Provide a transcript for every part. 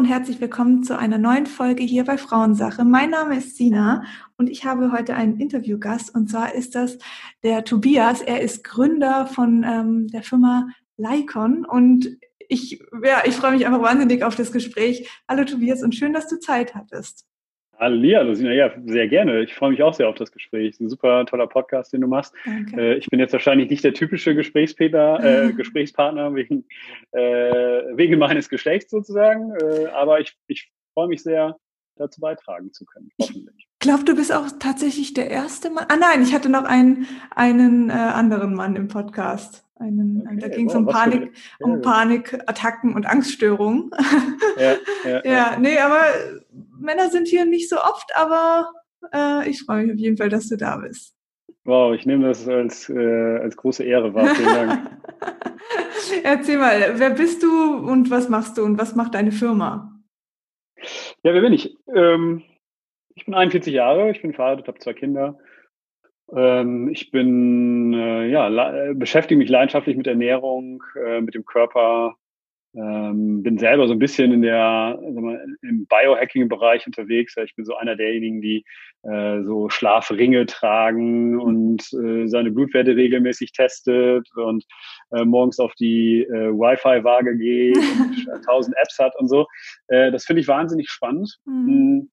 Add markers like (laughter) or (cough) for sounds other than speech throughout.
und herzlich willkommen zu einer neuen Folge hier bei Frauensache. Mein Name ist Sina und ich habe heute einen Interviewgast und zwar ist das der Tobias. Er ist Gründer von ähm, der Firma Lycon und ich, ja, ich freue mich einfach wahnsinnig auf das Gespräch. Hallo Tobias und schön, dass du Zeit hattest. Hallo, Sina, ja, sehr gerne. Ich freue mich auch sehr auf das Gespräch. Ein super toller Podcast, den du machst. Danke. Äh, ich bin jetzt wahrscheinlich nicht der typische Gesprächspartner, äh, (laughs) Gesprächspartner wegen, äh, wegen meines Geschlechts sozusagen, äh, aber ich, ich freue mich sehr, dazu beitragen zu können, hoffentlich. Ich glaube, du bist auch tatsächlich der erste Mann. Ah nein, ich hatte noch einen, einen äh, anderen Mann im Podcast. Einen, okay, da ging es um Panik, um Panikattacken und Angststörungen. (laughs) Ja, ja, ja, nee, aber Männer sind hier nicht so oft, aber äh, ich freue mich auf jeden Fall, dass du da bist. Wow, ich nehme das als, äh, als große Ehre wahr. Vielen Dank. (laughs) Erzähl mal, wer bist du und was machst du und was macht deine Firma? Ja, wer bin ich? Ähm, ich bin 41 Jahre, ich bin verheiratet, habe zwei Kinder ähm, ich bin, äh, ja, beschäftige mich leidenschaftlich mit Ernährung, äh, mit dem Körper, ähm, bin selber so ein bisschen in der, mal, im Biohacking-Bereich unterwegs. Ich bin so einer derjenigen, die äh, so Schlafringe tragen und äh, seine Blutwerte regelmäßig testet und äh, morgens auf die äh, Wi-Fi-Waage geht und (laughs) tausend Apps hat und so. Äh, das finde ich wahnsinnig spannend. Mhm.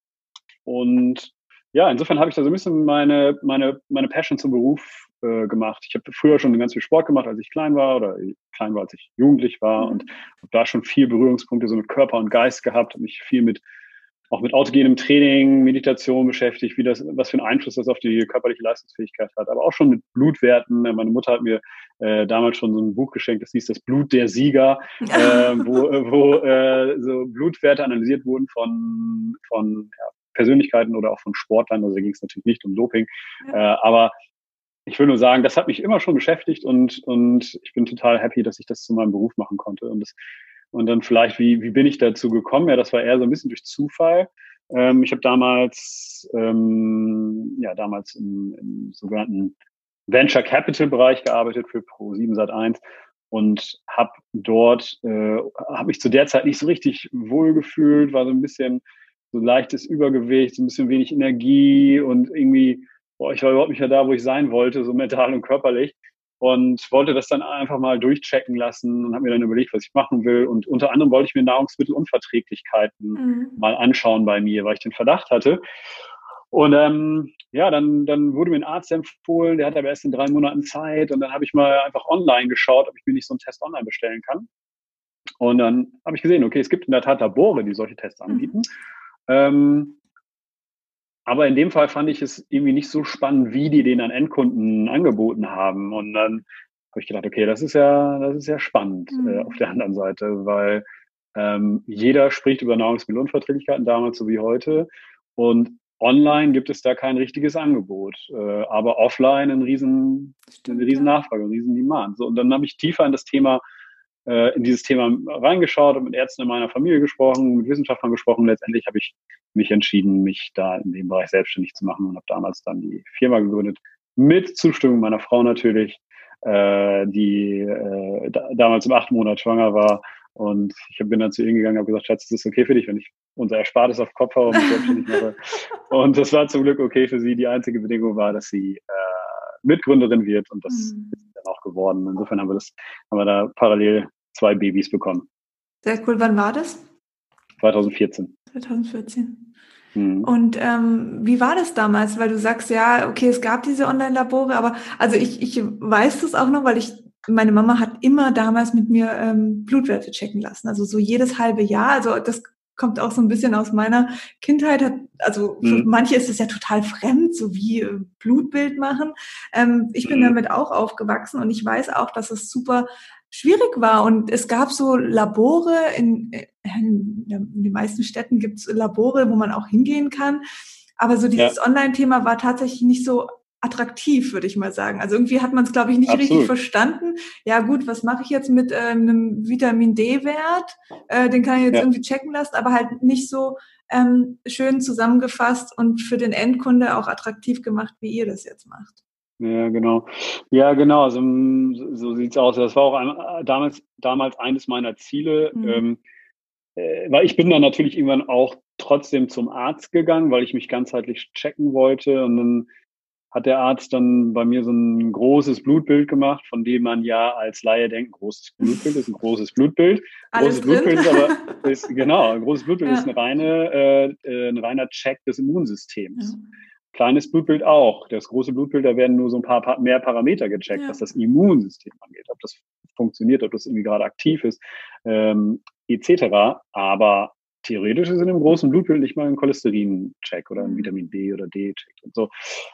Und ja, insofern habe ich da so ein bisschen meine, meine, meine Passion zum Beruf äh, gemacht. Ich habe früher schon ganz viel Sport gemacht, als ich klein war oder klein war, als ich jugendlich war mhm. und habe da schon viel Berührungspunkte so mit Körper und Geist gehabt und mich viel mit auch mit autogenem Training, Meditation beschäftigt, wie das, was für einen Einfluss das auf die körperliche Leistungsfähigkeit hat, aber auch schon mit Blutwerten. Meine Mutter hat mir äh, damals schon so ein Buch geschenkt, das hieß das Blut der Sieger, (laughs) äh, wo, wo äh, so Blutwerte analysiert wurden von, von ja, Persönlichkeiten oder auch von Sportlern. Also da ging es natürlich nicht um Doping. Ja. Äh, aber ich will nur sagen, das hat mich immer schon beschäftigt und, und ich bin total happy, dass ich das zu meinem Beruf machen konnte. Und, das, und dann vielleicht, wie, wie bin ich dazu gekommen? Ja, das war eher so ein bisschen durch Zufall. Ähm, ich habe damals, ähm, ja, damals im, im sogenannten Venture Capital Bereich gearbeitet für Pro7 Sat1 und habe dort, äh, habe mich zu der Zeit nicht so richtig wohl gefühlt, war so ein bisschen so leichtes Übergewicht, ein bisschen wenig Energie und irgendwie, boah, ich war überhaupt nicht mehr da, wo ich sein wollte, so mental und körperlich. Und wollte das dann einfach mal durchchecken lassen und habe mir dann überlegt, was ich machen will. Und unter anderem wollte ich mir Nahrungsmittelunverträglichkeiten mhm. mal anschauen bei mir, weil ich den Verdacht hatte. Und ähm, ja, dann, dann wurde mir ein Arzt empfohlen, der hat aber erst in drei Monaten Zeit. Und dann habe ich mal einfach online geschaut, ob ich mir nicht so einen Test online bestellen kann. Und dann habe ich gesehen, okay, es gibt in der Tat Labore, die solche Tests mhm. anbieten. Mhm. Ähm, aber in dem Fall fand ich es irgendwie nicht so spannend, wie die den an Endkunden angeboten haben. Und dann habe ich gedacht, okay, das ist ja, das ist ja spannend mhm. äh, auf der anderen Seite, weil ähm, jeder spricht über Nahrungsmittelunverträglichkeiten damals so wie heute. Und online gibt es da kein richtiges Angebot, äh, aber offline ein riesen, eine riesen Nachfrage, ein riesen Demand. So, und dann habe ich tiefer in das Thema äh, in dieses Thema reingeschaut und mit Ärzten in meiner Familie gesprochen, mit Wissenschaftlern gesprochen. Letztendlich habe ich mich entschieden, mich da in dem Bereich selbstständig zu machen und habe damals dann die Firma gegründet, mit Zustimmung meiner Frau natürlich, äh, die äh, da, damals im achten Monat schwanger war. Und ich bin dann zu ihr gegangen und habe gesagt, Schatz, ist das okay für dich, wenn ich unser Erspartes auf Kopf haue und mich selbstständig (laughs) mache? Und das war zum Glück okay für sie. Die einzige Bedingung war, dass sie äh, Mitgründerin wird und das mhm. ist dann auch geworden. Insofern haben wir das, haben wir da parallel zwei Babys bekommen. Sehr cool. Wann war das? 2014. 2014. Mhm. Und ähm, wie war das damals? Weil du sagst, ja, okay, es gab diese Online-Labore, aber also ich, ich weiß das auch noch, weil ich, meine Mama hat immer damals mit mir ähm, Blutwerte checken lassen. Also so jedes halbe Jahr. Also das kommt auch so ein bisschen aus meiner Kindheit. Also für mhm. manche ist es ja total fremd, so wie äh, Blutbild machen. Ähm, ich bin mhm. damit auch aufgewachsen und ich weiß auch, dass es super schwierig war. Und es gab so Labore, in, in, in den meisten Städten gibt es Labore, wo man auch hingehen kann. Aber so dieses ja. Online-Thema war tatsächlich nicht so attraktiv, würde ich mal sagen. Also irgendwie hat man es, glaube ich, nicht Absolut. richtig verstanden. Ja gut, was mache ich jetzt mit äh, einem Vitamin D-Wert? Äh, den kann ich jetzt ja. irgendwie checken lassen, aber halt nicht so ähm, schön zusammengefasst und für den Endkunde auch attraktiv gemacht, wie ihr das jetzt macht. Ja, genau. Ja, genau. Also, so sieht's aus. Das war auch ein, damals, damals eines meiner Ziele. Mhm. Ähm, äh, weil ich bin dann natürlich irgendwann auch trotzdem zum Arzt gegangen, weil ich mich ganzheitlich checken wollte. Und dann hat der Arzt dann bei mir so ein großes Blutbild gemacht, von dem man ja als Laie denkt, großes Blutbild ist ein (laughs) großes Blutbild. Alles großes drin. Blutbild ist aber, (laughs) ist, genau, ein großes Blutbild ja. ist eine reine, äh, äh, ein reiner Check des Immunsystems. Ja. Kleines Blutbild auch. Das große Blutbild, da werden nur so ein paar mehr Parameter gecheckt, ja. was das Immunsystem angeht, ob das funktioniert, ob das irgendwie gerade aktiv ist, ähm, etc. Aber theoretisch ist in einem großen Blutbild nicht mal ein Cholesterin-Check oder ein mhm. Vitamin B oder D-Check und so.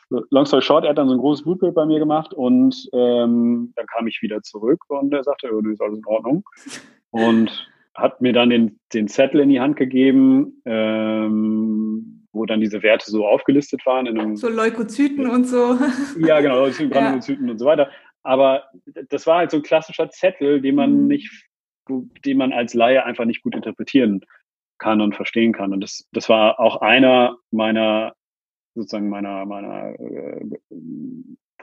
Long story short, er hat dann so ein großes Blutbild bei mir gemacht und ähm, dann kam ich wieder zurück und er sagte, oh, ist alles in Ordnung. Und hat mir dann den, den Zettel in die Hand gegeben, ähm, wo dann diese Werte so aufgelistet waren. In einem, so Leukozyten und so. (laughs) Ja, genau, Granulozyten ja. und so weiter. Aber das war halt so ein klassischer Zettel, den man mhm. nicht, den man als Laie einfach nicht gut interpretieren kann und verstehen kann. Und das, das war auch einer meiner, sozusagen meiner, meiner äh,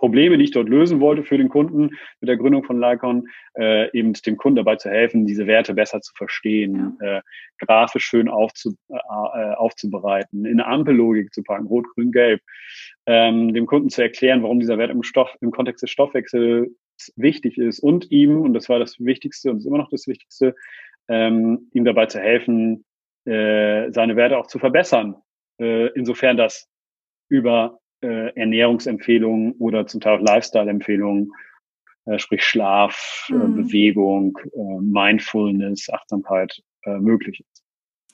Probleme, die ich dort lösen wollte für den Kunden mit der Gründung von Lycon, äh, eben dem Kunden dabei zu helfen, diese Werte besser zu verstehen, ja. äh, grafisch schön aufzu, äh, äh aufzubereiten, in eine Ampellogik zu packen, rot, grün, gelb, ähm, dem Kunden zu erklären, warum dieser Wert im Stoff, im Kontext des Stoffwechsels wichtig ist und ihm, und das war das Wichtigste und ist immer noch das Wichtigste, ähm, ihm dabei zu helfen, äh, seine Werte auch zu verbessern, äh, insofern das über äh, Ernährungsempfehlungen oder zum Teil auch Lifestyle-Empfehlungen, äh, sprich Schlaf, äh, mhm. Bewegung, äh, Mindfulness, Achtsamkeit äh, möglich ist.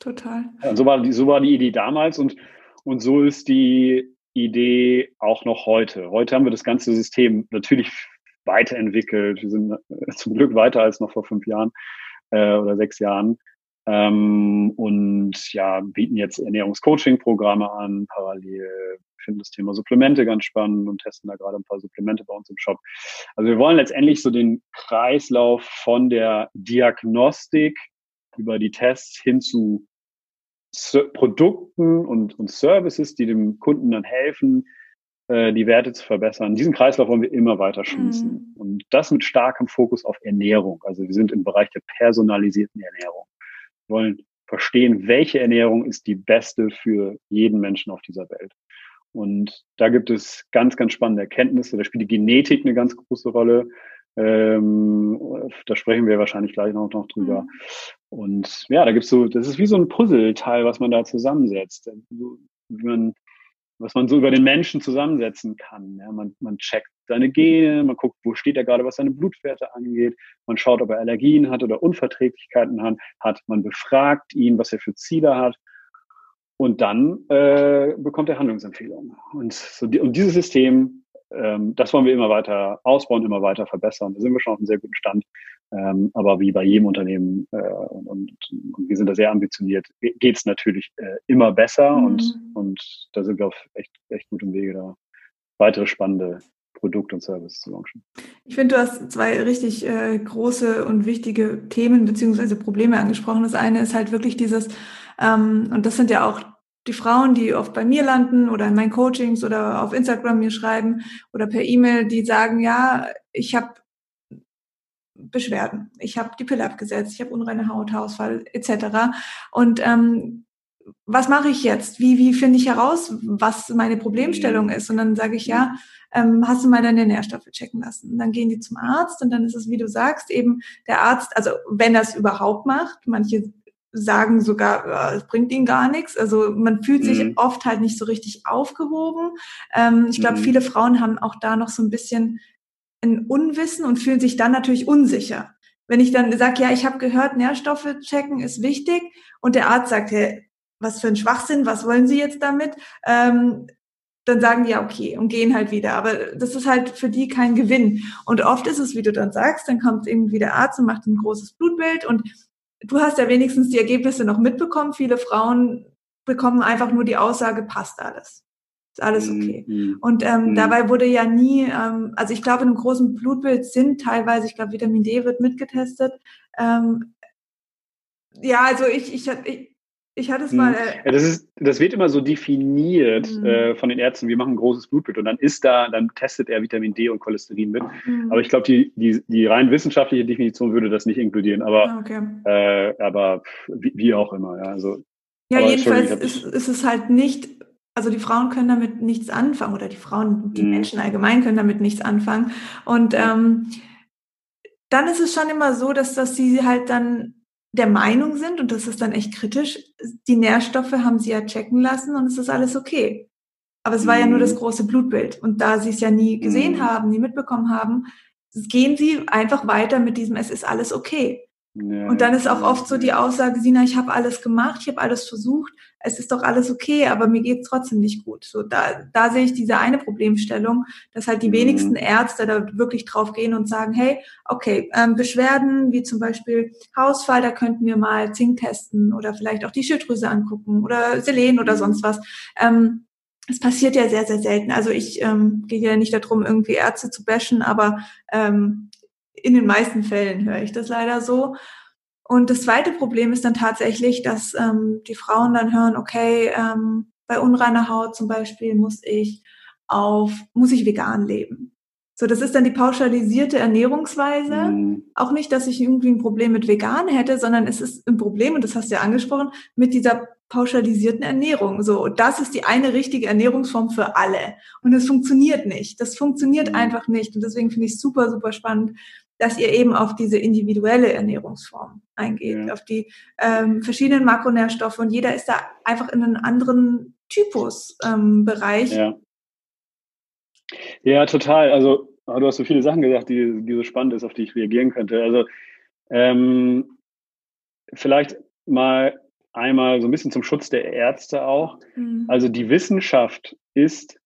Total. Ja, so, war die, so war die Idee damals und, und so ist die Idee auch noch heute. Heute haben wir das ganze System natürlich weiterentwickelt. Wir sind äh, zum Glück weiter als noch vor fünf Jahren äh, oder sechs Jahren. Ähm, und ja, bieten jetzt Ernährungscoaching-Programme an, parallel finden das Thema Supplemente ganz spannend und testen da gerade ein paar Supplemente bei uns im Shop. Also wir wollen letztendlich so den Kreislauf von der Diagnostik über die Tests hin zu Produkten und, und Services, die dem Kunden dann helfen, äh, die Werte zu verbessern. Diesen Kreislauf wollen wir immer weiter schließen. Mhm. Und das mit starkem Fokus auf Ernährung. Also wir sind im Bereich der personalisierten Ernährung. Wir wollen verstehen, welche Ernährung ist die beste für jeden Menschen auf dieser Welt. Und da gibt es ganz, ganz spannende Erkenntnisse. Da spielt die Genetik eine ganz große Rolle. Ähm, da sprechen wir wahrscheinlich gleich noch, noch drüber. Mhm. Und ja, da gibt's so, das ist wie so ein Puzzleteil, was man da zusammensetzt. Wie man, was man so über den Menschen zusammensetzen kann. Ja, man, man checkt seine Gene, man guckt, wo steht er gerade, was seine Blutwerte angeht. Man schaut, ob er Allergien hat oder Unverträglichkeiten hat. Man befragt ihn, was er für Ziele hat. Und dann äh, bekommt er Handlungsempfehlungen. Und, so die, und dieses System, ähm, das wollen wir immer weiter ausbauen, immer weiter verbessern. Da sind wir schon auf einem sehr guten Stand. Ähm, aber wie bei jedem Unternehmen, äh, und, und, und, wir sind da sehr ambitioniert, geht es natürlich äh, immer besser mhm. und, und da sind wir auf echt, echt gutem Wege, da weitere spannende Produkt und Service zu launchen. Ich finde, du hast zwei richtig äh, große und wichtige Themen beziehungsweise Probleme angesprochen. Das eine ist halt wirklich dieses, ähm, und das sind ja auch die Frauen, die oft bei mir landen oder in meinen Coachings oder auf Instagram mir schreiben oder per E-Mail, die sagen, ja, ich habe Beschwerden, ich habe die Pille abgesetzt, ich habe unreine Haut, Haarausfall etc. Und ähm, was mache ich jetzt? Wie, wie finde ich heraus, was meine Problemstellung ist? Und dann sage ich, ja, ähm, hast du mal deine Nährstoffe checken lassen? Und dann gehen die zum Arzt und dann ist es, wie du sagst, eben der Arzt, also wenn es überhaupt macht, manche sagen sogar, es bringt ihnen gar nichts. Also man fühlt sich mhm. oft halt nicht so richtig aufgehoben. Ähm, ich glaube, mhm. viele Frauen haben auch da noch so ein bisschen ein Unwissen und fühlen sich dann natürlich unsicher. Wenn ich dann sage, ja, ich habe gehört, Nährstoffe checken ist wichtig und der Arzt sagt, hey, was für ein Schwachsinn, was wollen Sie jetzt damit? Ähm, dann sagen die ja okay und gehen halt wieder. Aber das ist halt für die kein Gewinn. Und oft ist es, wie du dann sagst, dann kommt irgendwie der Arzt und macht ein großes Blutbild und du hast ja wenigstens die Ergebnisse noch mitbekommen. Viele Frauen bekommen einfach nur die Aussage, passt alles. Ist alles mhm, okay. Mhm. Und ähm, mhm. dabei wurde ja nie, ähm, also ich glaube, in einem großen Blutbild sind teilweise, ich glaube, Vitamin D wird mitgetestet. Ähm, ja, also ich, ich, ich Ich hatte es mal. Äh, ja, das, ist, das wird immer so definiert mhm. äh, von den Ärzten. Wir machen ein großes Blutbild und dann ist da, dann testet er Vitamin D und Cholesterin mit. Mhm. Aber ich glaube, die, die, die rein wissenschaftliche Definition würde das nicht inkludieren. Aber, ah, okay. äh, aber wie, wie, auch immer. Ja, also, ja jedenfalls ist, ist es halt nicht also die Frauen können damit nichts anfangen oder die Frauen, die mhm. Menschen allgemein können damit nichts anfangen. Und ähm, dann ist es schon immer so, dass, dass sie halt dann der Meinung sind, und das ist dann echt kritisch, die Nährstoffe haben sie ja checken lassen und es ist alles okay. Aber es war ja nur das mhm. große Blutbild. Und da sie es ja nie gesehen mhm. haben, nie mitbekommen haben, gehen sie einfach weiter mit diesem, es ist alles okay. Ja, und dann ist auch oft so die Aussage, Sina, ich habe alles gemacht, ich habe alles versucht, es ist doch alles okay, aber mir geht's trotzdem nicht gut. So da, da sehe ich diese eine Problemstellung, dass halt die mhm. wenigsten Ärzte da wirklich drauf gehen und sagen, hey, okay, ähm, Beschwerden wie zum Beispiel Hausfall, da könnten wir mal Zink testen oder vielleicht auch die Schilddrüse angucken oder Selen oder sonst was. Ähm, es passiert ja sehr, sehr selten. Also ich ähm, gehe ja nicht darum, irgendwie Ärzte zu bashen, aber ähm, in den meisten Fällen höre ich das leider so. Und das zweite Problem ist dann tatsächlich, dass ähm, die Frauen dann hören, okay, ähm, bei unreiner Haut zum Beispiel muss ich auf, muss ich vegan leben. So, das ist dann die pauschalisierte Ernährungsweise. Mhm. Auch nicht, dass ich irgendwie ein Problem mit vegan hätte, sondern es ist ein Problem, und das hast du ja angesprochen, mit dieser pauschalisierten Ernährung. So, das ist die eine richtige Ernährungsform für alle. Und es funktioniert nicht. Das funktioniert mhm. einfach nicht. Und deswegen finde ich es super, super spannend, dass ihr eben auf diese individuelle Ernährungsform eingeht, ja. auf die ähm, verschiedenen Makronährstoffe und jeder ist da einfach in einem anderen Typusbereich. Ähm, ja. ja, total. Also du hast so viele Sachen gesagt, die, die so spannend ist, auf die ich reagieren könnte. Also ähm, vielleicht mal einmal so ein bisschen zum Schutz der Ärzte auch. Mhm. Also die Wissenschaft ist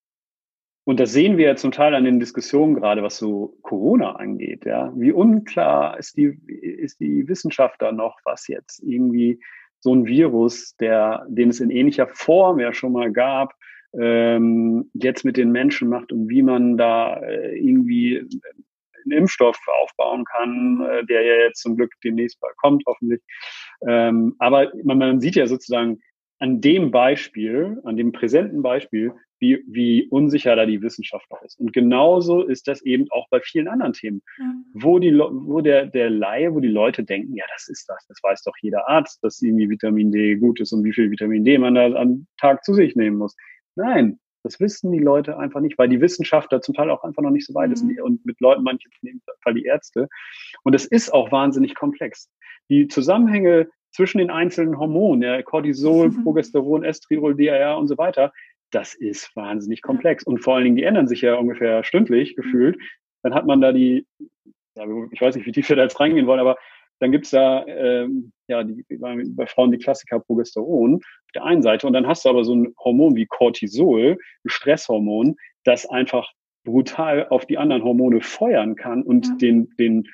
und das sehen wir ja zum Teil an den Diskussionen gerade, was so Corona angeht. Ja, wie unklar ist die ist die Wissenschaft da noch, was jetzt irgendwie so ein Virus, der den es in ähnlicher Form ja schon mal gab, ähm, jetzt mit den Menschen macht und wie man da äh, irgendwie einen Impfstoff aufbauen kann, äh, der ja jetzt zum Glück demnächst bald kommt, hoffentlich. Ähm, aber man, man sieht ja sozusagen an dem Beispiel, an dem präsenten Beispiel, wie, wie unsicher da die Wissenschaft noch ist. Und genauso ist das eben auch bei vielen anderen Themen, ja. wo die, wo der, der Laie, wo die Leute denken, ja, das ist das, das weiß doch jeder Arzt, dass irgendwie Vitamin D gut ist und wie viel Vitamin D man da am Tag zu sich nehmen muss. Nein, das wissen die Leute einfach nicht, weil die Wissenschaft da zum Teil auch einfach noch nicht so weit mhm. ist und mit Leuten, manche in dem Fall die Ärzte. Und es ist auch wahnsinnig komplex. Die Zusammenhänge zwischen den einzelnen Hormonen, ja, Cortisol, mhm. Progesteron, Estriol, DHR und so weiter, das ist wahnsinnig komplex. Und vor allen Dingen, die ändern sich ja ungefähr stündlich mhm. gefühlt. Dann hat man da die, ja, ich weiß nicht, wie tief wir da jetzt reingehen wollen, aber dann gibt's da ähm, ja die, bei Frauen die Klassiker Progesteron auf der einen Seite und dann hast du aber so ein Hormon wie Cortisol, ein Stresshormon, das einfach brutal auf die anderen Hormone feuern kann und ja. den, den,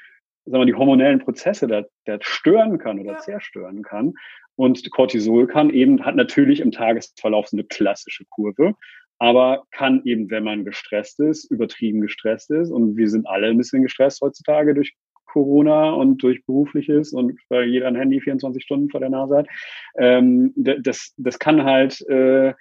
sagen wir, die hormonellen Prozesse da, da stören kann oder ja. zerstören kann. Und Cortisol kann eben, hat natürlich im Tagesverlauf so eine klassische Kurve, aber kann eben, wenn man gestresst ist, übertrieben gestresst ist, und wir sind alle ein bisschen gestresst heutzutage durch Corona und durch berufliches und weil jeder ein Handy 24 Stunden vor der Nase hat, ähm, das, das kann halt, äh,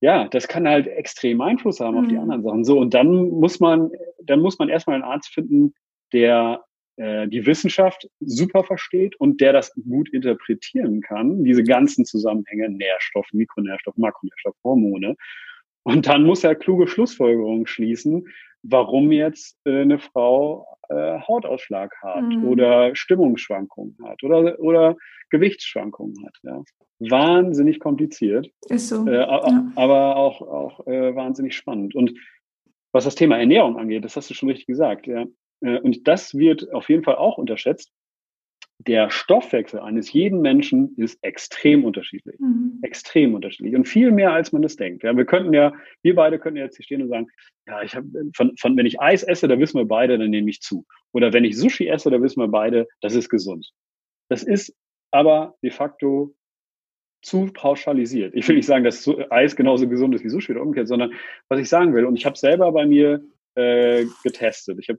ja, das kann halt extrem Einfluss haben mhm. auf die mhm. anderen Sachen. So, und dann muss man, dann muss man erstmal einen Arzt finden, der äh, die Wissenschaft super versteht und der das gut interpretieren kann, diese ganzen Zusammenhänge, Nährstoff, Mikronährstoff, Makronährstoff, Hormone. Und dann muss er kluge Schlussfolgerungen schließen, warum jetzt äh, eine Frau äh, Hautausschlag hat mhm. oder Stimmungsschwankungen hat oder, oder Gewichtsschwankungen hat. Ja. Wahnsinnig kompliziert. Ist so. Äh, ja. Aber auch, auch äh, wahnsinnig spannend. Und was das Thema Ernährung angeht, das hast du schon richtig gesagt. Ja. Äh, und das wird auf jeden Fall auch unterschätzt. Der Stoffwechsel eines jeden Menschen ist extrem unterschiedlich. Mhm. Extrem unterschiedlich. Und viel mehr, als man das denkt. Ja, wir könnten ja, wir beide könnten jetzt hier stehen und sagen, ja, ich habe, von, von, wenn ich Eis esse, da wissen wir beide, dann nehme ich zu. Oder wenn ich Sushi esse, da wissen wir beide, das ist gesund. Das ist aber de facto zu pauschalisiert. Ich will nicht sagen, dass Eis genauso gesund ist wie Sushi oder umgekehrt, sondern was ich sagen will, und ich habe selber bei mir äh, getestet. Ich habe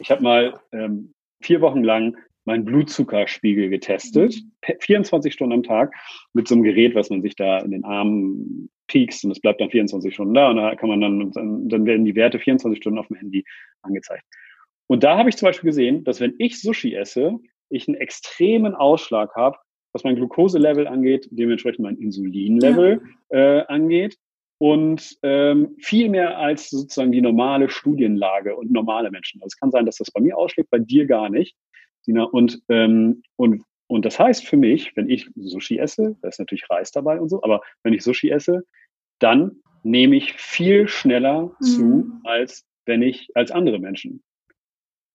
ich habe mal ähm, vier Wochen lang meinen Blutzuckerspiegel getestet, 24 Stunden am Tag mit so einem Gerät, was man sich da in den Armen piekst und es bleibt dann 24 Stunden da und da kann man dann, dann werden die Werte 24 Stunden auf dem Handy angezeigt. Und da habe ich zum Beispiel gesehen, dass wenn ich Sushi esse, ich einen extremen Ausschlag habe, was mein Glukoselevel angeht, dementsprechend mein Insulinlevel ja. äh, angeht und ähm, viel mehr als sozusagen die normale Studienlage und normale Menschen. Also es kann sein, dass das bei mir ausschlägt, bei dir gar nicht. Sina. Und, ähm, und, und das heißt für mich, wenn ich Sushi esse, da ist natürlich Reis dabei und so, aber wenn ich Sushi esse, dann nehme ich viel schneller mhm. zu, als wenn ich, als andere Menschen.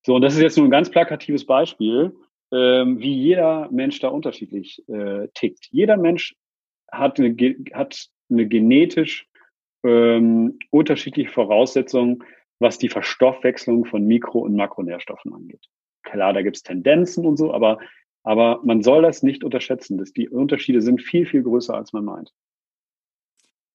So, und das ist jetzt nur ein ganz plakatives Beispiel, ähm, wie jeder Mensch da unterschiedlich äh, tickt. Jeder Mensch hat eine, hat eine genetisch ähm, unterschiedliche Voraussetzungen, was die Verstoffwechslung von Mikro- und Makronährstoffen angeht. Klar, da gibt es Tendenzen und so, aber, aber man soll das nicht unterschätzen. Dass die Unterschiede sind viel, viel größer, als man meint.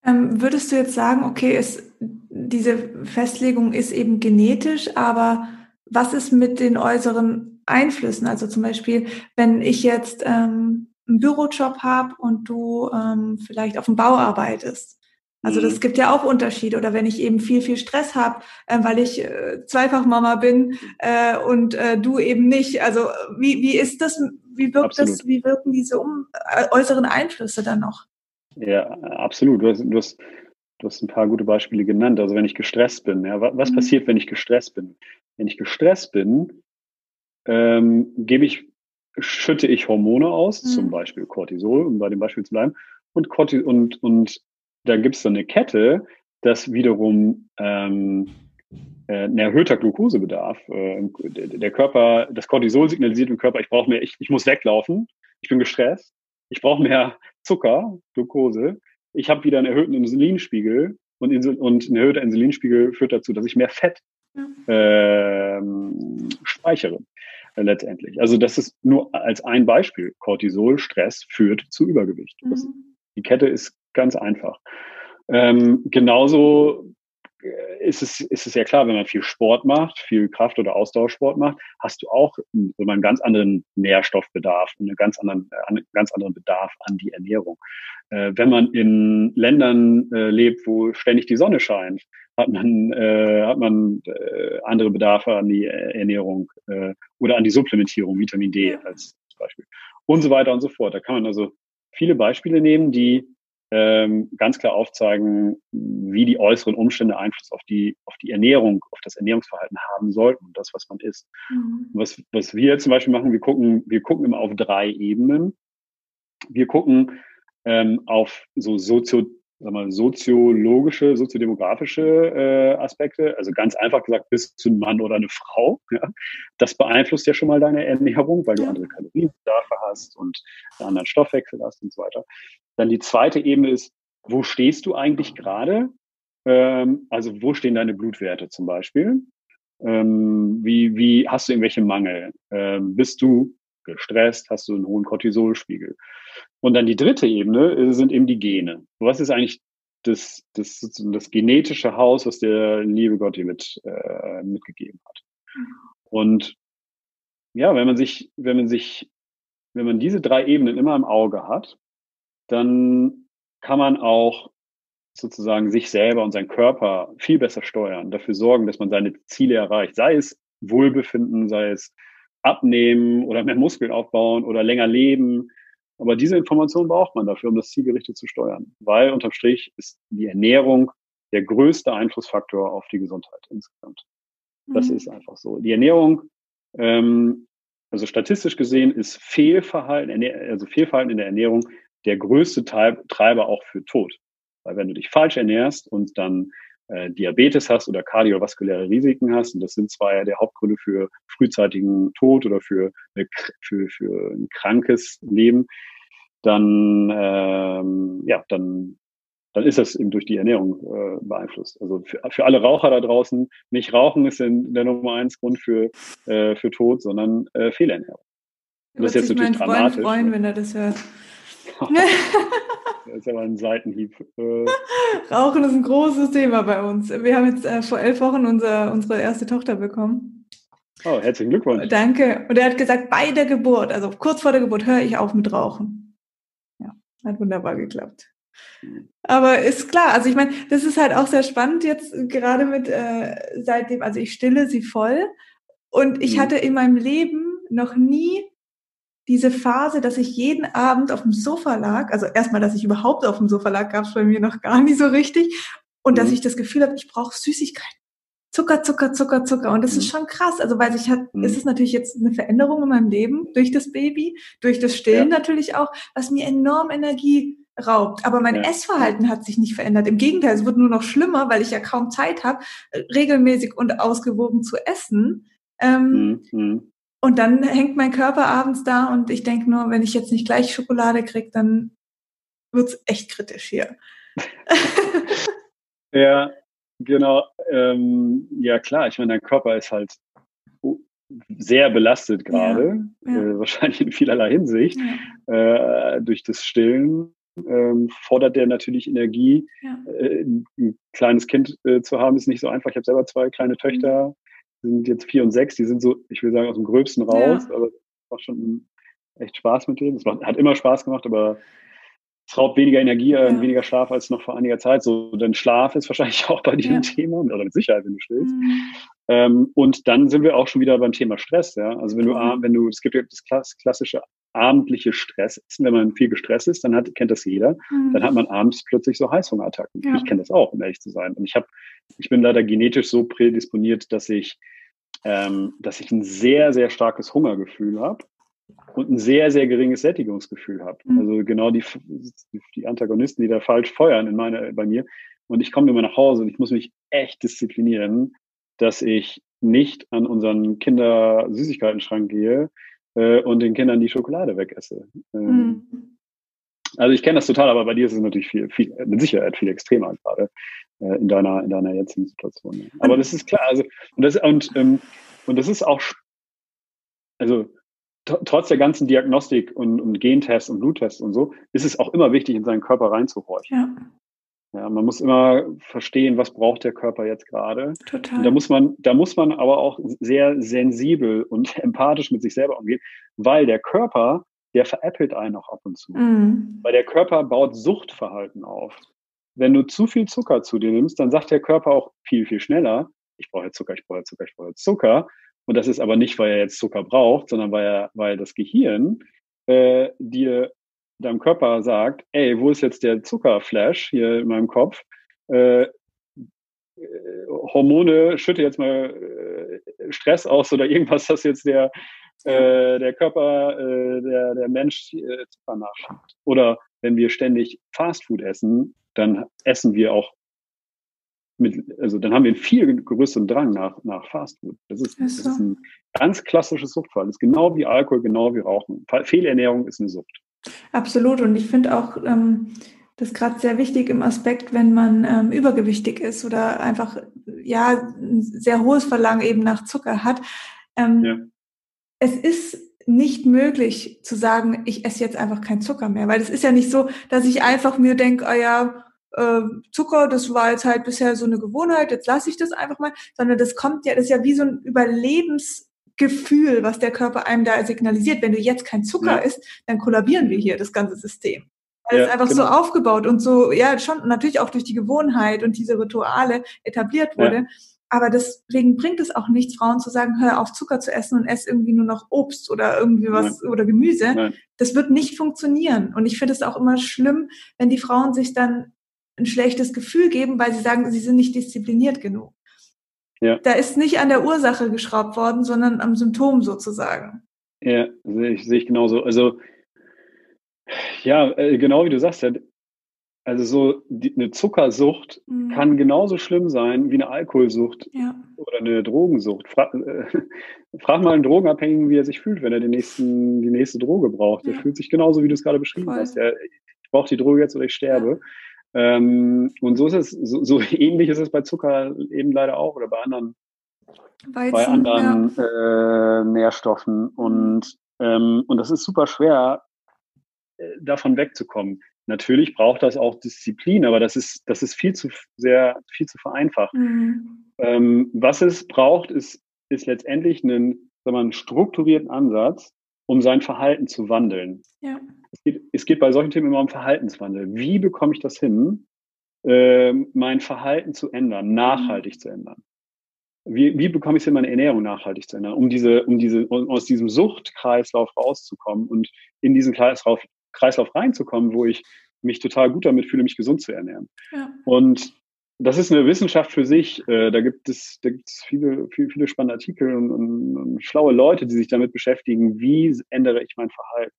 Ähm, würdest du jetzt sagen, okay, es, diese Festlegung ist eben genetisch, aber was ist mit den äußeren Einflüssen? Also zum Beispiel, wenn ich jetzt ähm, einen Bürojob habe und du ähm, vielleicht auf dem Bau arbeitest. Also das mhm. gibt ja auch Unterschiede. Oder wenn ich eben viel, viel Stress habe, äh, weil ich äh, Zweifachmama bin äh, und äh, du eben nicht. Also wie, wie ist das, wie wirkt absolut. das, wie wirken diese um, äh, äußeren Einflüsse dann noch? Ja, absolut. Du hast, du hast Du hast ein paar gute Beispiele genannt. Also wenn ich gestresst bin, ja, was mhm. passiert, wenn ich gestresst bin? Wenn ich gestresst bin, ähm, gebe ich, schütte ich Hormone aus, mhm. zum Beispiel Cortisol, um bei dem Beispiel zu bleiben, und, Corti und, und da gibt es so eine Kette, dass wiederum ähm, äh, ein erhöhter Glukosebedarf. Äh, der Körper, das Cortisol signalisiert im Körper, ich brauche mehr, ich, ich muss weglaufen, ich bin gestresst, ich brauche mehr Zucker, Glucose ich habe wieder einen erhöhten Insulinspiegel und, Insul und ein erhöhter Insulinspiegel führt dazu, dass ich mehr Fett ähm, speichere äh, letztendlich. Also das ist nur als ein Beispiel. Cortisol, Stress führt zu Übergewicht. Mhm. die Kette ist ganz einfach. Ähm, genauso äh, ist es, ist es ja klar, wenn man viel Sport macht, viel Kraft- oder Ausdauersport macht, hast du auch einen ganz anderen Nährstoffbedarf und einen ganz anderen, äh, einen ganz anderen Bedarf an die Ernährung. Äh, wenn man in Ländern äh, lebt, wo ständig die Sonne scheint, hat man, äh, hat man äh, andere Bedarfe an die Ernährung äh, oder an die Supplementierung, Vitamin D als Beispiel. Und so weiter und so fort. Da kann man also viele Beispiele nehmen, die ähm, ganz klar aufzeigen, wie die äußeren Umstände Einfluss auf die, auf die Ernährung, auf das Ernährungsverhalten haben sollten und das, was man isst. Mhm. Was, was wir zum Beispiel machen, wir gucken, wir gucken immer auf drei Ebenen. Wir gucken ähm, auf so sozio, sag mal, soziologische, soziodemografische äh, Aspekte. Also ganz einfach gesagt, bist du ein Mann oder eine Frau? (laughs) Ja? Das beeinflusst ja schon mal deine Ernährung, weil du andere Kalorienbedarfe hast und einen anderen Stoffwechsel hast und so weiter. Dann die zweite Ebene ist, wo stehst du eigentlich gerade? Ähm, also wo stehen deine Blutwerte zum Beispiel? Ähm, wie, wie hast du irgendwelche Mangel? Ähm, bist du gestresst? Hast du einen hohen Cortisolspiegel? Und dann die dritte Ebene äh, sind eben die Gene. Was ist eigentlich das, das, das genetische Haus, was der liebe Gott dir mit, äh, mitgegeben hat? Und ja, wenn man sich, wenn man sich, wenn man diese drei Ebenen immer im Auge hat, dann kann man auch sozusagen sich selber und seinen Körper viel besser steuern, dafür sorgen, dass man seine Ziele erreicht, sei es Wohlbefinden, sei es abnehmen oder mehr Muskeln aufbauen oder länger leben. Aber diese Information braucht man dafür, um das zielgerichtet zu steuern, weil unterm Strich ist die Ernährung der größte Einflussfaktor auf die Gesundheit insgesamt. Das mhm. ist einfach so. Die Ernährung, ähm, also statistisch gesehen, ist Fehlverhalten, also Fehlverhalten in der Ernährung der größte Treiber auch für Tod. Weil wenn du dich falsch ernährst und dann äh, Diabetes hast oder kardiovaskuläre Risiken hast, und das sind zwei der Hauptgründe für frühzeitigen Tod oder für, für, für ein krankes Leben, dann, ähm, ja, dann, dann ist das eben durch die Ernährung äh, beeinflusst. Also für, für alle Raucher da draußen, nicht Rauchen ist der Nummer eins Grund für, äh, für Tod, sondern äh, Fehlernährung. Das ist jetzt natürlich dramatisch. freuen, wenn er das hört. Das ist aber ein Seitenhieb. Äh. (laughs) Rauchen ist ein großes Thema bei uns. Wir haben jetzt äh, vor elf Wochen unser, unsere erste Tochter bekommen. Oh, herzlichen Glückwunsch. Danke. Und er hat gesagt, bei der Geburt, also kurz vor der Geburt, höre ich auf mit Rauchen. Ja, hat wunderbar geklappt. Aber ist klar, also ich meine, das ist halt auch sehr spannend jetzt gerade mit äh, seitdem, also ich stille sie voll und ich mhm. hatte in meinem Leben noch nie diese Phase, dass ich jeden Abend auf dem Sofa lag, also erstmal, dass ich überhaupt auf dem Sofa lag, gab es bei mir noch gar nicht so richtig und mhm. dass ich das Gefühl habe, ich brauche Süßigkeiten. Zucker, Zucker, Zucker, Zucker. Und das mhm. ist schon krass. Also, weil sich hat, mhm. ist es natürlich jetzt eine Veränderung in meinem Leben durch das Baby, durch das Stillen ja. natürlich auch, was mir enorm Energie raubt. Aber mein ja. Essverhalten hat sich nicht verändert. Im Gegenteil, es wird nur noch schlimmer, weil ich ja kaum Zeit habe, regelmäßig und ausgewogen zu essen. Ähm, mhm. Mhm. Und dann hängt mein Körper abends da und ich denke nur, wenn ich jetzt nicht gleich Schokolade kriege, dann wird's echt kritisch hier. (laughs) ja, genau. Ähm, ja, klar, ich meine, dein Körper ist halt sehr belastet gerade, ja, ja. äh, wahrscheinlich in vielerlei Hinsicht, ja. äh, durch das Stillen ähm, fordert der natürlich Energie. Äh, ein kleines Kind äh, zu haben, ist nicht so einfach. Ich habe selber zwei kleine Töchter, die sind jetzt vier und sechs, die sind so, ich will sagen, aus dem Gröbsten raus, ja. aber es macht schon echt Spaß mit denen. Es hat immer Spaß gemacht, aber es raubt weniger Energie äh, ja. weniger Schlaf als noch vor einiger Zeit. So, denn Schlaf ist wahrscheinlich (laughs) auch bei dir ein Thema, oder mit Sicherheit, wenn du schläfst. Mhm. Ähm, und dann sind wir auch schon wieder beim Thema Stress, ja. Also wenn du, mhm. wenn du, es gibt ja das klassische abendliche Stress Wenn man viel gestresst ist, dann hat, kennt das jeder. Mhm. Dann hat man abends plötzlich so Heißhungerattacken. Ja. Ich kenne das auch, um ehrlich zu sein. Und ich habe, ich bin leider genetisch so prädisponiert, dass ich, ähm, dass ich ein sehr, sehr starkes Hungergefühl habe und ein sehr, sehr geringes Sättigungsgefühl habe. Mhm. Also genau die, die Antagonisten, die da falsch feuern in meine, bei mir. Und ich komme immer nach Hause und ich muss mich echt disziplinieren, dass ich nicht an unseren Kinder-Süßigkeiten-Schrank gehe, äh, und den Kindern die Schokolade wegesse. Ähm, mhm. Also ich kenne das total, aber bei dir ist es natürlich viel, viel mit Sicherheit viel extremer gerade äh, in deiner in deiner jetzigen Situation. Aber das ist klar. Also und das und ähm, und das ist auch also trotz der ganzen Diagnostik und, und Gentests und Bluttests und so ist es auch immer wichtig, in seinen Körper reinzuhorchen. Ja. Ja, man muss immer verstehen, was braucht der Körper jetzt gerade. Total. Und da muss man, da muss man aber auch sehr sensibel und (laughs) empathisch mit sich selber umgehen, weil der Körper, der veräppelt einen auch ab und zu. Mhm. Weil der Körper baut Suchtverhalten auf. Wenn du zu viel Zucker zu dir nimmst, dann sagt der Körper auch viel, viel schneller, ich brauche jetzt Zucker, ich brauche jetzt Zucker, ich brauche jetzt Zucker. Und das ist aber nicht, weil er jetzt Zucker braucht, sondern weil er, weil das Gehirn äh, dir deinem Körper sagt, ey, wo ist jetzt der Zuckerflash hier in meinem Kopf? Äh, äh, Hormone, schütte jetzt mal äh, Stress aus oder irgendwas, das jetzt der, äh, der Körper, äh, der, der Mensch äh, Zucker nachschiebt. Oder wenn wir ständig Fastfood essen, dann essen wir auch mit, also dann haben wir einen viel größeren Drang nach, nach Fastfood. Das ist, das ist ein ganz klassisches Suchtfall. Das ist genau wie Alkohol, genau wie Rauchen. Fehlernährung ist eine Sucht. Absolut. Und ich finde auch ähm, das gerade sehr wichtig im Aspekt, wenn man ähm, übergewichtig ist oder einfach ja ein sehr hohes Verlangen eben nach Zucker hat. Ähm, ja. Es ist nicht möglich zu sagen, ich esse jetzt einfach kein Zucker mehr, weil es ist ja nicht so, dass ich einfach mir denke, oh ja, äh, Zucker, das war jetzt halt bisher so eine Gewohnheit, jetzt lasse ich das einfach mal, sondern das kommt ja, das ist ja wie so ein Überlebens Gefühl, was der Körper einem da signalisiert. Wenn du jetzt kein Zucker ja. isst, dann kollabieren wir hier das ganze System. Weil ja, es einfach genau. so aufgebaut und so, ja, schon natürlich auch durch die Gewohnheit und diese Rituale etabliert wurde. Ja. Aber deswegen bringt es auch nichts, Frauen zu sagen, hör auf Zucker zu essen und ess irgendwie nur noch Obst oder irgendwie was Nein. oder Gemüse. Nein. Das wird nicht funktionieren. Und ich finde es auch immer schlimm, wenn die Frauen sich dann ein schlechtes Gefühl geben, weil sie sagen, sie sind nicht diszipliniert genug. Ja. Da ist nicht an der Ursache geschraubt worden, sondern am Symptom sozusagen. Ja, sehe ich, sehe ich genauso. Also, ja, äh, genau wie du sagst, also so die, eine Zuckersucht mhm. kann genauso schlimm sein wie eine Alkoholsucht ja. oder eine Drogensucht. Fra äh, (laughs) frag mal einen Drogenabhängigen, wie er sich fühlt, wenn er den nächsten, die nächste Droge braucht. Ja. Der fühlt sich genauso, wie du es gerade beschrieben Voll. hast. Ja, ich brauche die Droge jetzt oder ich sterbe. Ja. Ähm, und so ist es, so, so, (laughs) ähnlich ist es bei Zucker eben leider auch oder bei anderen, Weizen, bei anderen ja. äh, Nährstoffen. Und, ähm, und das ist super schwer, äh, davon wegzukommen. Natürlich braucht das auch Disziplin, aber das ist, das ist viel zu sehr, viel zu vereinfacht. Mhm. Ähm, was es braucht, ist ist letztendlich einen, sagen wir, einen strukturierten Ansatz, um sein Verhalten zu wandeln. Ja. Es, geht, es geht bei solchen Themen immer um Verhaltenswandel. Wie bekomme ich das hin, äh, mein Verhalten zu ändern, nachhaltig mhm. zu ändern? Wie, wie bekomme ich es hin, meine Ernährung nachhaltig zu ändern, um diese, um diese, um aus diesem Suchtkreislauf rauszukommen und in diesen Kreislauf, Kreislauf reinzukommen, wo ich mich total gut damit fühle, mich gesund zu ernähren. Ja. Und das ist eine Wissenschaft für sich. Äh, da gibt es, da gibt es viele, viele, viele spannende Artikel und, und, und, schlaue Leute, die sich damit beschäftigen, wie ändere ich mein Verhalten.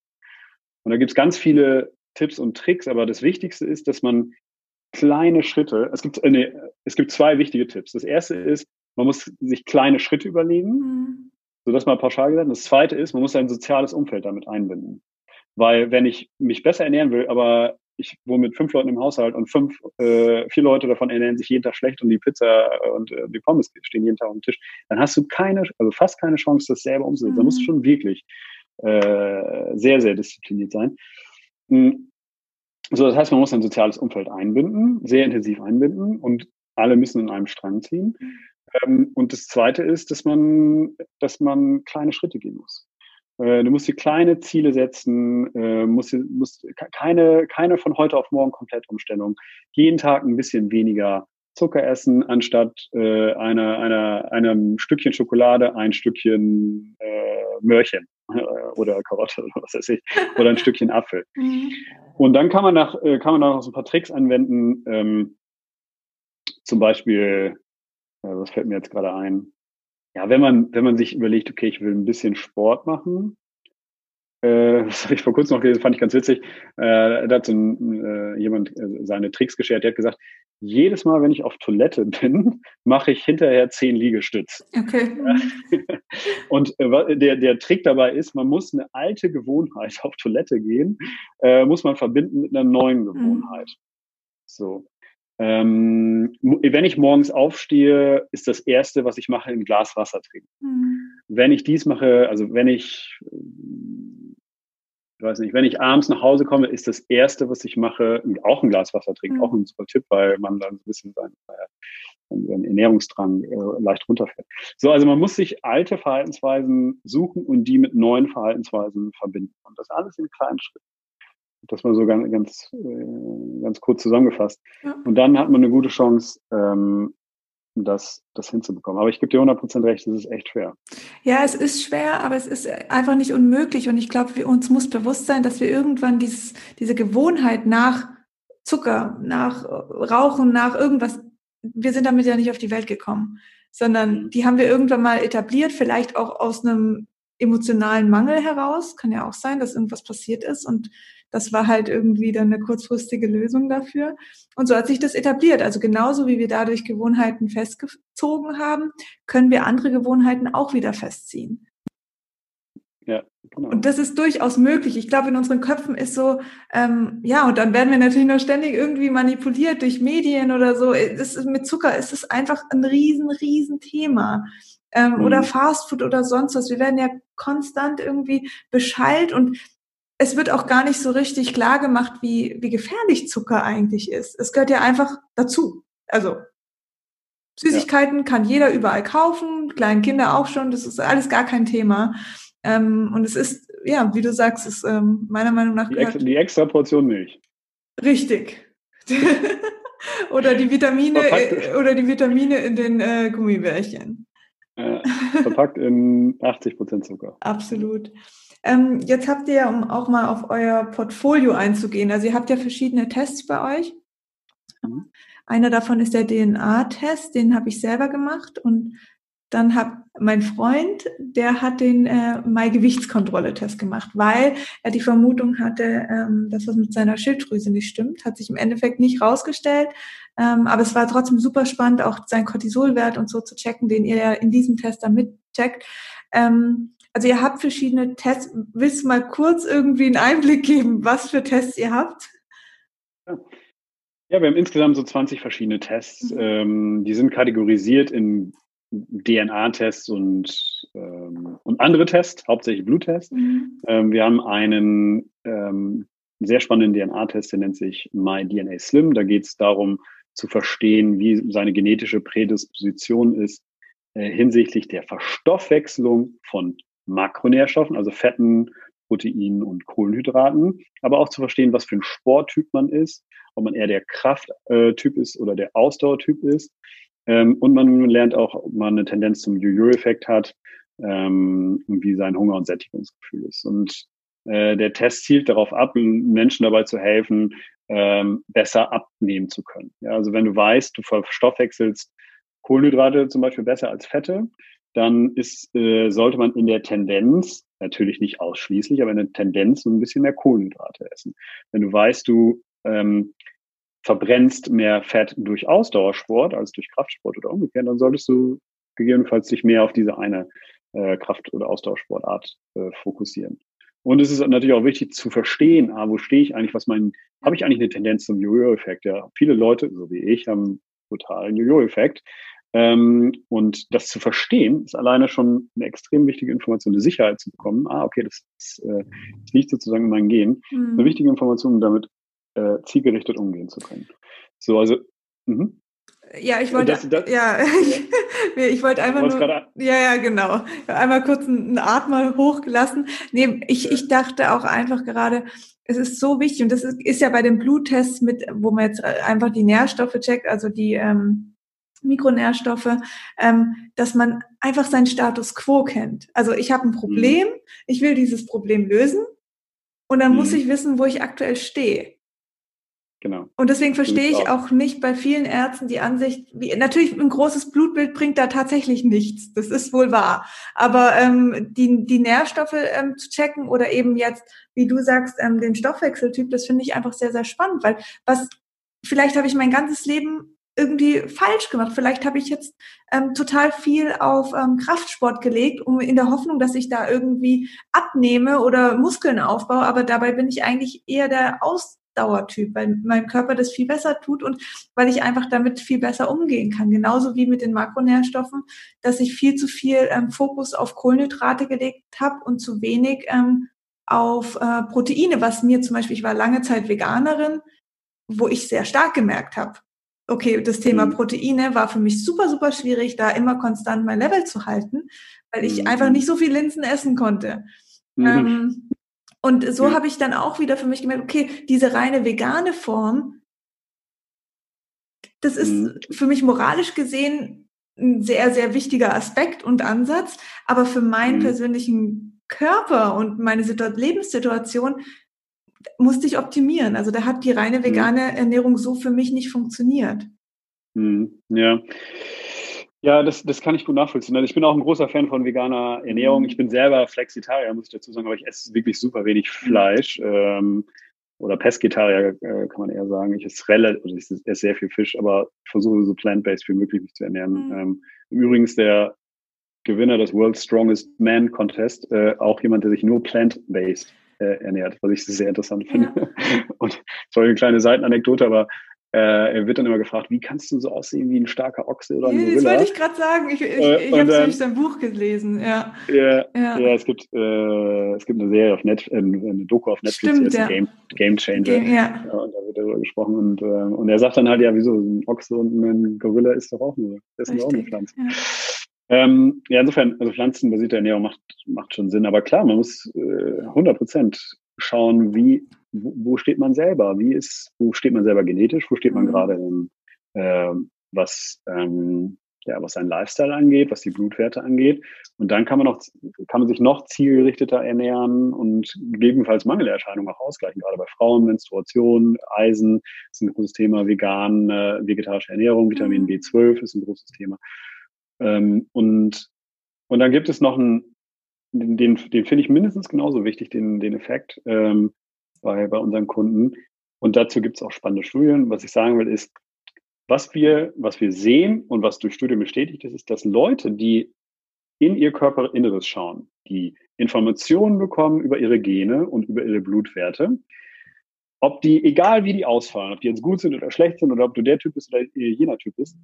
Und da gibt es ganz viele Tipps und Tricks, aber das Wichtigste ist, dass man kleine Schritte, es gibt, äh, nee, es gibt zwei wichtige Tipps. Das erste ist, man muss sich kleine Schritte überlegen, mhm. so das mal pauschal gesagt. Das zweite ist, man muss sein soziales Umfeld damit einbinden. Weil wenn ich mich besser ernähren will, aber ich wohne mit fünf Leuten im Haushalt und fünf, äh, vier Leute davon ernähren sich jeden Tag schlecht und die Pizza und äh, die Pommes stehen jeden Tag auf dem Tisch, dann hast du keine, also fast keine Chance, das selber umzusetzen. Mhm. Da musst du mhm. schon wirklich äh, sehr, sehr diszipliniert sein. Mhm. So, das heißt, man muss ein soziales Umfeld einbinden, sehr intensiv einbinden und alle müssen in einem Strang ziehen. Mhm. Ähm, und das Zweite ist, dass man, dass man kleine Schritte gehen muss. Äh, du musst dir kleine Ziele setzen, äh, musst, musst keine, keine von heute auf morgen Komplettumstellung. Jeden Tag ein bisschen weniger Zucker essen, anstatt äh, einer, einer, einem Stückchen Schokolade ein Stückchen äh, Möhrchen äh, oder Karotte oder was weiß ich, oder ein Stückchen Apfel. (laughs) Mhm. Und dann kann man, nach, äh, kann man noch so ein paar Tricks anwenden, ähm, zum Beispiel, äh, was fällt mir jetzt gerade ein? Ja, wenn man, wenn man sich überlegt, okay, ich will ein bisschen Sport machen, äh, (laughs) das habe ich vor kurzem noch gelesen, fand ich ganz witzig. Äh, da hat so ein, äh, jemand äh, seine Tricks geschert. Der hat gesagt, jedes Mal, wenn ich auf Toilette (laughs) bin, mache ich hinterher zehn Liegestütz. Okay. (laughs) Und äh, der, der Trick dabei ist, man muss eine alte Gewohnheit auf Toilette gehen, äh, muss man verbinden mit einer neuen mhm. Gewohnheit. Mhm. So. Ähm, wenn ich morgens aufstehe, ist das erste, was ich mache, ein Glas Wasser trinken. Mhm. Wenn ich dies mache, also wenn ich, ich weiß nicht, wenn ich abends nach Hause komme, ist das erste, was ich mache, auch ein Glas Wasser trinken. Mhm. Auch ein super Tipp, weil man dann ein bisschen seinen, äh, seinen Ernährungsdrang äh, leicht runterfährt. So, also man muss sich alte Verhaltensweisen suchen und die mit neuen Verhaltensweisen verbinden. Und das alles in kleinen Schritten. Das war so ganz, ganz, äh, ganz kurz zusammengefasst. Ja. Und dann hat man eine gute Chance, ähm, das, das hinzubekommen. Aber ich gebe dir 100% recht, es ist echt schwer. Ja, es ist schwer, aber es ist einfach nicht unmöglich. Und ich glaube, uns muss bewusst sein, dass wir irgendwann dieses, diese Gewohnheit nach Zucker, nach Rauchen, nach irgendwas, wir sind damit ja nicht auf die Welt gekommen, sondern mhm. die haben wir irgendwann mal etabliert, vielleicht auch aus einem emotionalen Mangel heraus. Kann ja auch sein, dass irgendwas passiert ist und das war halt irgendwie dann eine kurzfristige Lösung dafür. Und so hat sich das etabliert. Also genauso wie wir dadurch Gewohnheiten festgezogen haben, können wir andere Gewohnheiten auch wieder festziehen. Ja, genau. Und das ist durchaus möglich. Ich glaube, in unseren Köpfen ist so, ähm, ja, und dann werden wir natürlich noch ständig irgendwie manipuliert durch Medien oder so. Das ist, mit Zucker ist es einfach ein riesen, riesen Thema. Ähm, mhm. Oder Fastfood oder sonst was. Wir werden ja konstant irgendwie beschallt und es wird auch gar nicht so richtig klar gemacht, wie, wie gefährlich Zucker eigentlich ist. Es gehört ja einfach dazu. Also Süßigkeiten ja. kann jeder überall kaufen, kleinen Kinder auch schon, das ist alles gar kein Thema. Ähm, und es ist, ja, wie du sagst, ist ähm, meiner Meinung nach. Die, extra, die extra Portion Milch. Richtig. (laughs) oder die Vitamine verpackt, oder die Vitamine in den äh, Gummibärchen. Äh, verpackt in 80 Prozent Zucker. Absolut. Ähm, jetzt habt ihr, um auch mal auf euer Portfolio einzugehen, also ihr habt ja verschiedene Tests bei euch. Mhm. Einer davon ist der DNA-Test, den habe ich selber gemacht und dann hat mein Freund, der hat den äh, Mai-Gewichtskontrolle-Test gemacht, weil er die Vermutung hatte, ähm, dass was mit seiner Schilddrüse nicht stimmt. Hat sich im Endeffekt nicht rausgestellt, ähm, aber es war trotzdem super spannend, auch sein Cortisolwert und so zu checken, den ihr ja in diesem Test dann mitcheckt. Ähm, also ihr habt verschiedene Tests. Willst du mal kurz irgendwie einen Einblick geben, was für Tests ihr habt? Ja, wir haben insgesamt so 20 verschiedene Tests. Mhm. Ähm, die sind kategorisiert in DNA-Tests und, ähm, und andere Tests, hauptsächlich Bluttests. Mhm. Ähm, wir haben einen ähm, sehr spannenden DNA-Test, der nennt sich MyDNA Slim. Da geht es darum zu verstehen, wie seine genetische Prädisposition ist, äh, hinsichtlich der Verstoffwechslung von Makronährstoffen, also Fetten, Proteinen und Kohlenhydraten, aber auch zu verstehen, was für ein Sporttyp man ist, ob man eher der Krafttyp ist oder der Ausdauertyp ist. Ähm, und man lernt auch, ob man eine Tendenz zum Jojo-Effekt hat ähm, und wie sein Hunger- und Sättigungsgefühl ist. Und äh, der Test zielt darauf ab, Menschen dabei zu helfen, ähm, besser abnehmen zu können. Ja, also wenn du weißt, du verstoffwechselst Kohlenhydrate zum Beispiel besser als Fette, dann ist, äh, sollte man in der Tendenz, natürlich nicht ausschließlich, aber in der Tendenz so ein bisschen mehr Kohlenhydrate essen. Wenn du weißt, du ähm, verbrennst mehr Fett durch Ausdauersport als durch Kraftsport oder umgekehrt, dann solltest du gegebenenfalls dich mehr auf diese eine äh, Kraft- oder Ausdauersportart äh, fokussieren. Und es ist natürlich auch wichtig zu verstehen, ah, wo stehe ich eigentlich, was mein, habe ich eigentlich eine Tendenz zum Jojo-Effekt? Ja, viele Leute, so wie ich, haben totalen Jojo-Effekt. Ähm, und das zu verstehen, ist alleine schon eine extrem wichtige Information, eine Sicherheit zu bekommen. Ah, okay, das, ist, äh, das liegt sozusagen in meinem Gen. Mhm. Eine wichtige Information, um damit äh, zielgerichtet umgehen zu können. So, also, mh. Ja, ich wollte, das, das, ja, (laughs) (laughs) ich, ich wollte einfach nur, ja, ja, genau, einmal kurz einen Atmer hochgelassen. Nee, ich, ich dachte auch einfach gerade, es ist so wichtig und das ist, ist ja bei den Bluttests mit, wo man jetzt äh, einfach die Nährstoffe checkt, also die ähm, Mikronährstoffe, ähm, dass man einfach seinen Status quo kennt. Also ich habe ein Problem, mhm. ich will dieses Problem lösen und dann mhm. muss ich wissen, wo ich aktuell stehe. Genau. Und deswegen verstehe ich auch. nicht bei vielen Ärzten die Ansicht, wie, natürlich ein großes Blutbild bringt da tatsächlich nichts. Das ist wohl wahr. Aber ähm, die, die Nährstoffe ähm, zu checken oder eben jetzt, wie du sagst, ähm, den Stoffwechseltyp, das finde ich einfach sehr, sehr spannend, weil was, vielleicht habe ich mein ganzes Leben irgendwie falsch gemacht. Vielleicht habe ich jetzt ähm, total viel auf ähm, Kraftsport gelegt, um in der Hoffnung, dass ich da irgendwie abnehme oder Muskeln aufbaue, aber dabei bin ich eigentlich eher der Ausdauertyp, weil mein Körper das viel besser tut und weil ich einfach damit viel besser umgehen kann. Genauso wie mit den Makronährstoffen, dass ich viel zu viel ähm, Fokus auf Kohlenhydrate gelegt habe und zu wenig ähm, auf äh, Proteine, was mir zum Beispiel, ich war lange Zeit Veganerin, wo ich sehr stark gemerkt habe, okay, das Thema mhm. Proteine war für mich super, super schwierig, da immer konstant mein Level zu halten, weil ich mhm. einfach nicht so viel Linsen essen konnte. Mhm. Ähm, und so ja. habe ich dann auch wieder für mich gemerkt, okay, diese reine vegane Form, das ist mhm. für mich moralisch gesehen ein sehr, sehr wichtiger Aspekt und Ansatz, aber für meinen mhm. persönlichen Körper und meine Lebenssituation musste ich optimieren. Also da hat die reine mhm. vegane Ernährung so für mich nicht funktioniert. Mhm. Ja. Ja, das, das kann ich gut nachvollziehen. Also ich bin auch ein großer Fan von veganer Ernährung. Ich bin selber Flexitarier, muss ich dazu sagen, aber ich esse wirklich super wenig mhm. Fleisch. Ähm, oder Pesketarier äh, kann man eher sagen. Ich esse relativ, also ich esse sehr viel Fisch, aber versuche so plant-based wie möglich mich zu ernähren. Mhm. Ähm, Übrigens der Gewinner des World's Strongest Man Contest, äh, auch jemand, der sich nur plant-based äh, ernährt, was ich sehr interessant finde. Ja. (laughs) Und so eine kleine Seitenanekdote, aber äh, er wird dann immer gefragt, wie kannst du so aussehen wie ein starker Ochse oder ein Gorilla? Das wollte ich gerade sagen. Ich, ich, äh, ich habe nämlich sein Buch gelesen. Ja, ja, ja. ja es, gibt, äh, es gibt eine Serie auf Netflix, äh, eine Doku auf Netflix, Stimmt, ja. Game, Game Changer. Game, ja. ja. Und da wird darüber gesprochen. Und, äh, und er sagt dann halt, ja, wieso, ein Ochse und ein Gorilla ist doch auch nur, das ist auch eine Pflanze. Ja. Ähm, ja, insofern, also pflanzenbasierte Ernährung macht, macht schon Sinn. Aber klar, man muss äh, 100 Prozent schauen, wie, wo, wo, steht man selber? Wie ist, wo steht man selber genetisch? Wo steht man mhm. gerade in, äh, was, ähm, ja, was sein Lifestyle angeht, was die Blutwerte angeht. Und dann kann man noch, kann man sich noch zielgerichteter ernähren und gegebenenfalls Mangelerscheinungen auch ausgleichen. Gerade bei Frauen, Menstruation, Eisen ist ein großes Thema, vegan, äh, vegetarische Ernährung, Vitamin mhm. B12 ist ein großes Thema. Ähm, und, und dann gibt es noch einen, den, den, den finde ich mindestens genauso wichtig, den, den Effekt ähm, bei, bei unseren Kunden. Und dazu gibt es auch spannende Studien. Was ich sagen will, ist, was wir, was wir sehen und was durch Studien bestätigt ist, ist, dass Leute, die in ihr Körperinneres schauen, die Informationen bekommen über ihre Gene und über ihre Blutwerte, ob die, egal wie die ausfallen, ob die jetzt gut sind oder schlecht sind oder ob du der Typ bist oder jener Typ bist,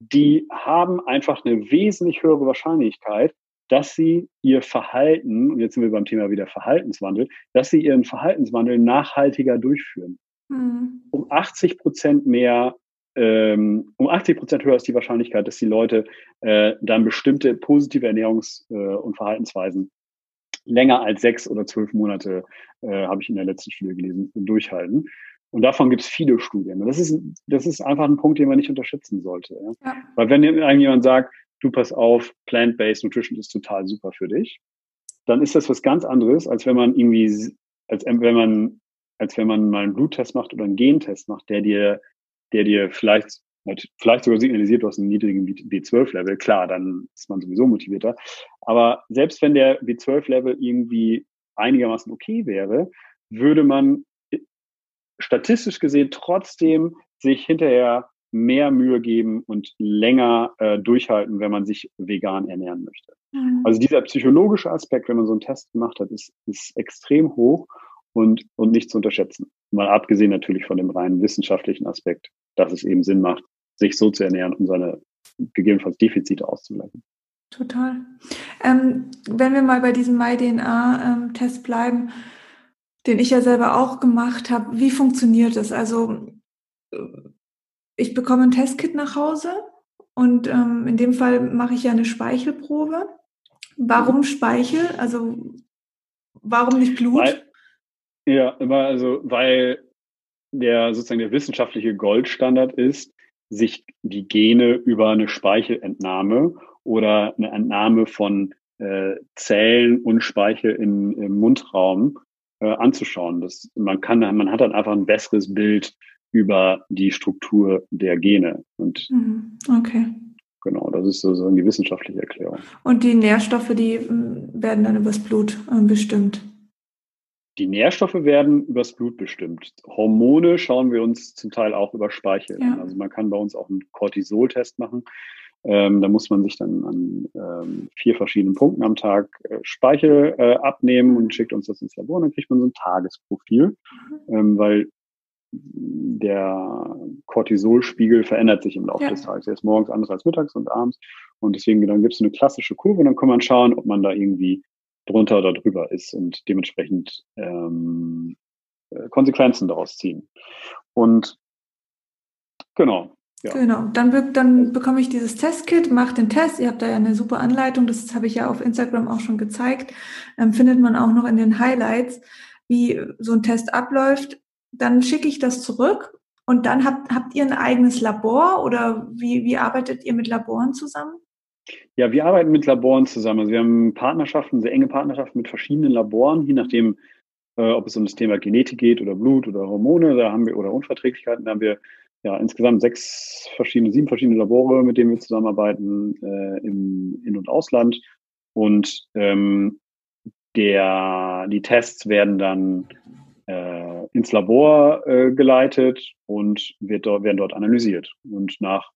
die haben einfach eine wesentlich höhere Wahrscheinlichkeit, dass sie ihr Verhalten, und jetzt sind wir beim Thema wieder Verhaltenswandel, dass sie ihren Verhaltenswandel nachhaltiger durchführen. Mhm. Um 80 Prozent mehr ähm, um 80 Prozent höher ist die Wahrscheinlichkeit, dass die Leute äh, dann bestimmte positive Ernährungs- äh, und Verhaltensweisen länger als sechs oder zwölf Monate, äh, habe ich in der letzten Studie gelesen, durchhalten. Und davon gibt es viele Studien. Und das ist, das ist einfach ein Punkt, den man nicht unterschätzen sollte. Ja? Ja. Weil wenn einem jemand sagt, du pass auf, Plant-Based Nutrition ist total super für dich, dann ist das was ganz anderes, als wenn man irgendwie, als wenn man, als wenn man mal einen Bluttest macht oder einen Gentest macht, der dir, der dir vielleicht, vielleicht sogar signalisiert, du hast einen niedrigen B12-Level. Klar, dann ist man sowieso motivierter. Aber selbst wenn der B12-Level irgendwie einigermaßen okay wäre, würde man statistisch gesehen trotzdem sich hinterher mehr Mühe geben und länger äh, durchhalten, wenn man sich vegan ernähren möchte. Mhm. Also dieser psychologische Aspekt, wenn man so einen Test gemacht hat, ist, ist extrem hoch und, und nicht zu unterschätzen. Mal abgesehen natürlich von dem reinen wissenschaftlichen Aspekt, dass es eben Sinn macht, sich so zu ernähren, um seine gegebenenfalls Defizite auszugleichen. Total. Ähm, wenn wir mal bei diesem MyDNA-Test ähm, bleiben, den ich ja selber auch gemacht habe, wie funktioniert das? Also äh, ich bekomme ein Testkit nach Hause und ähm, in dem Fall mache ich ja eine Speichelprobe. Warum mhm. Speichel? Also warum nicht Blut? Weil, ja, immer also weil der sozusagen der wissenschaftliche Goldstandard ist, sich die Gene über eine Speichelentnahme oder eine Entnahme von äh, Zellen und Speichel in, im Mundraum äh, anzuschauen. Das, man kann, man hat dann einfach ein besseres Bild über die Struktur der Gene. Und mhm. okay. Genau, das ist sozusagen die wissenschaftliche Erklärung. Und die Nährstoffe, die ähm, werden dann übers Blut äh, bestimmt? Die Nährstoffe werden übers Blut bestimmt. Hormone schauen wir uns zum Teil auch über Speichel ja. an. Also man kann bei uns auch einen Cortisol-Test machen. Ähm, da muss man sich dann an ähm, vier verschiedenen Punkten am Tag äh, Speichel äh, abnehmen und schickt uns das ins Labor. Und dann kriegt man so ein Tagesprofil, mhm. ähm, weil der Cortisolspiegel verändert sich im Laufe ja. des Tages. Er ist morgens anders als mittags und abends. Und deswegen dann gibt es eine klassische Kurve und dann kann man schauen, ob man da irgendwie drunter oder drüber ist und dementsprechend ähm, äh, Konsequenzen daraus ziehen. Und genau. Ja. Genau, dann, dann bekomme ich dieses Testkit, mache den Test. Ihr habt da ja eine super Anleitung, das habe ich ja auf Instagram auch schon gezeigt. Ähm, findet man auch noch in den Highlights, wie so ein Test abläuft dann schicke ich das zurück und dann habt, habt ihr ein eigenes Labor oder wie, wie arbeitet ihr mit Laboren zusammen? Ja, wir arbeiten mit Laboren zusammen. Also wir haben Partnerschaften, sehr enge Partnerschaften mit verschiedenen Laboren, je nachdem, äh, ob es um das Thema Genetik geht oder Blut oder Hormone, da haben wir oder Unverträglichkeiten, da haben wir ja insgesamt sechs verschiedene, sieben verschiedene Labore, mit denen wir zusammenarbeiten äh, im In- und Ausland. Und ähm, der, die Tests werden dann äh, ins Labor äh, geleitet und wird dort, werden dort analysiert. Und nach,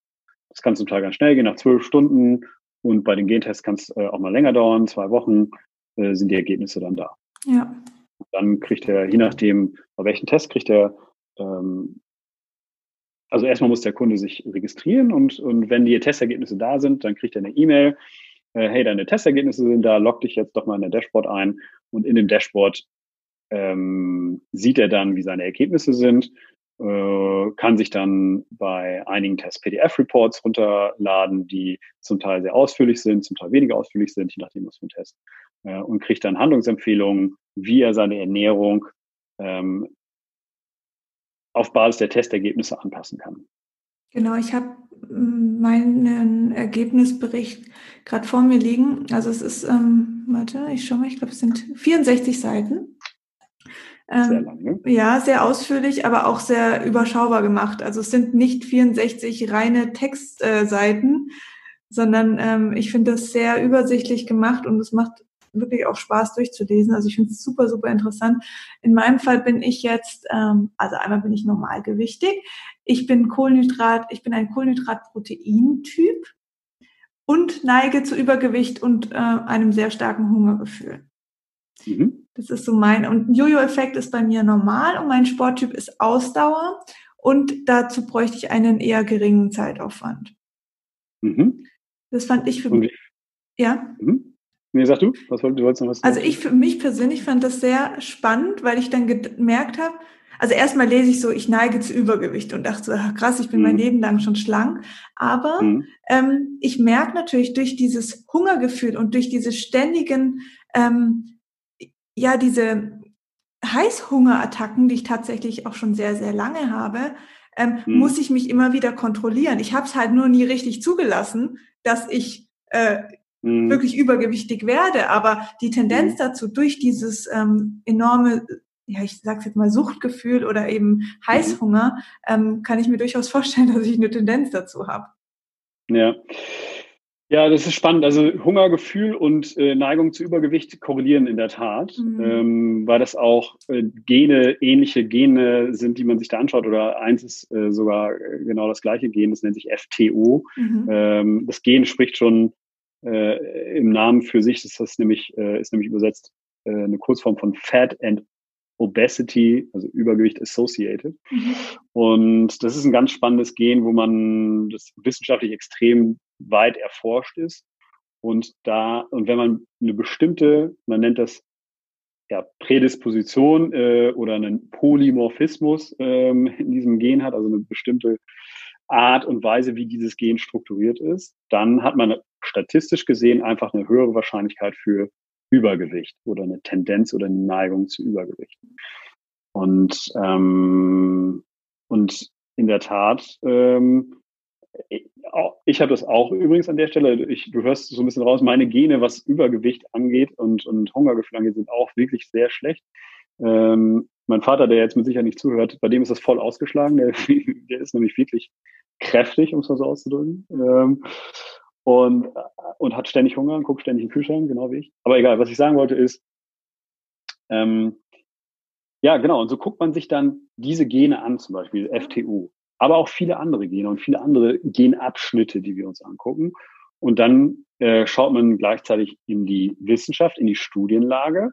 das kann zum Teil ganz schnell gehen, nach zwölf Stunden und bei den Gentests kann es äh, auch mal länger dauern, zwei Wochen äh, sind die Ergebnisse dann da. Ja. Dann kriegt er, je nachdem, bei welchem Test kriegt er, ähm, also erstmal muss der Kunde sich registrieren und, und wenn die Testergebnisse da sind, dann kriegt er eine E-Mail, äh, hey, deine Testergebnisse sind da, log dich jetzt doch mal in der Dashboard ein und in dem Dashboard ähm, sieht er dann, wie seine Ergebnisse sind, äh, kann sich dann bei einigen Tests PDF-Reports runterladen, die zum Teil sehr ausführlich sind, zum Teil weniger ausführlich sind, je nachdem, was für ein Test, äh, und kriegt dann Handlungsempfehlungen, wie er seine Ernährung ähm, auf Basis der Testergebnisse anpassen kann. Genau, ich habe mm, meinen Ergebnisbericht gerade vor mir liegen. Also es ist, ähm, warte, ich schaue mal, ich glaube, es sind 64 Seiten. Sehr ähm, lang, ne? Ja, sehr ausführlich, aber auch sehr überschaubar gemacht. Also es sind nicht 64 reine Textseiten, äh, sondern ähm, ich finde das sehr übersichtlich gemacht und es macht wirklich auch Spaß durchzulesen. Also ich finde es super, super interessant. In meinem Fall bin ich jetzt, ähm, also einmal bin ich normalgewichtig. Ich bin Kohlenhydrat, ich bin ein Kohlenhydrat-Protein-Typ und neige zu Übergewicht und äh, einem sehr starken Hungergefühl. Mhm. Das ist so mein, und Jojo-Effekt ist bei mir normal und mein Sporttyp ist Ausdauer und dazu bräuchte ich einen eher geringen Zeitaufwand. Mhm. Das fand ich für mich. Ja? Mhm. Nee, sag du, was wolltest du wolltest noch was Also ich für mich persönlich fand das sehr spannend, weil ich dann gemerkt habe, also erstmal lese ich so, ich neige zu Übergewicht und dachte so, ach, krass, ich bin mhm. mein Leben lang schon schlank. Aber mhm. ähm, ich merke natürlich durch dieses Hungergefühl und durch diese ständigen, ähm, ja, diese Heißhungerattacken, die ich tatsächlich auch schon sehr, sehr lange habe, ähm, mhm. muss ich mich immer wieder kontrollieren. Ich habe es halt nur nie richtig zugelassen, dass ich äh, mhm. wirklich übergewichtig werde. Aber die Tendenz mhm. dazu, durch dieses ähm, enorme, ja, ich sag's jetzt mal Suchtgefühl oder eben mhm. Heißhunger, ähm, kann ich mir durchaus vorstellen, (laughs) dass ich eine Tendenz dazu habe. Ja. Ja, das ist spannend. Also Hungergefühl und äh, Neigung zu Übergewicht korrelieren in der Tat, mhm. ähm, weil das auch äh, Gene, ähnliche Gene sind, die man sich da anschaut. Oder eins ist äh, sogar äh, genau das gleiche Gen, das nennt sich FTO. Mhm. Ähm, das Gen spricht schon äh, im Namen für sich. Das ist nämlich, äh, ist nämlich übersetzt äh, eine Kurzform von Fat and Obesity, also Übergewicht associated. Mhm. Und das ist ein ganz spannendes Gen, wo man das wissenschaftlich extrem weit erforscht ist. Und da, und wenn man eine bestimmte, man nennt das ja, Prädisposition äh, oder einen Polymorphismus ähm, in diesem Gen hat, also eine bestimmte Art und Weise, wie dieses Gen strukturiert ist, dann hat man statistisch gesehen einfach eine höhere Wahrscheinlichkeit für Übergewicht oder eine Tendenz oder eine Neigung zu Übergewicht. Und, ähm, und in der Tat, ähm, ich habe das auch übrigens an der Stelle, ich, du hörst so ein bisschen raus, meine Gene, was Übergewicht angeht und, und Hungergefühl angeht, sind auch wirklich sehr schlecht. Ähm, mein Vater, der jetzt mit Sicherheit nicht zuhört, bei dem ist das voll ausgeschlagen. Der, (laughs) der ist nämlich wirklich kräftig, um es mal so auszudrücken. Ähm, und, und hat ständig Hunger und guckt ständig in den Kühlschrank, genau wie ich. Aber egal, was ich sagen wollte ist, ähm, ja, genau, und so guckt man sich dann diese Gene an, zum Beispiel FTU, aber auch viele andere Gene und viele andere Genabschnitte, die wir uns angucken. Und dann äh, schaut man gleichzeitig in die Wissenschaft, in die Studienlage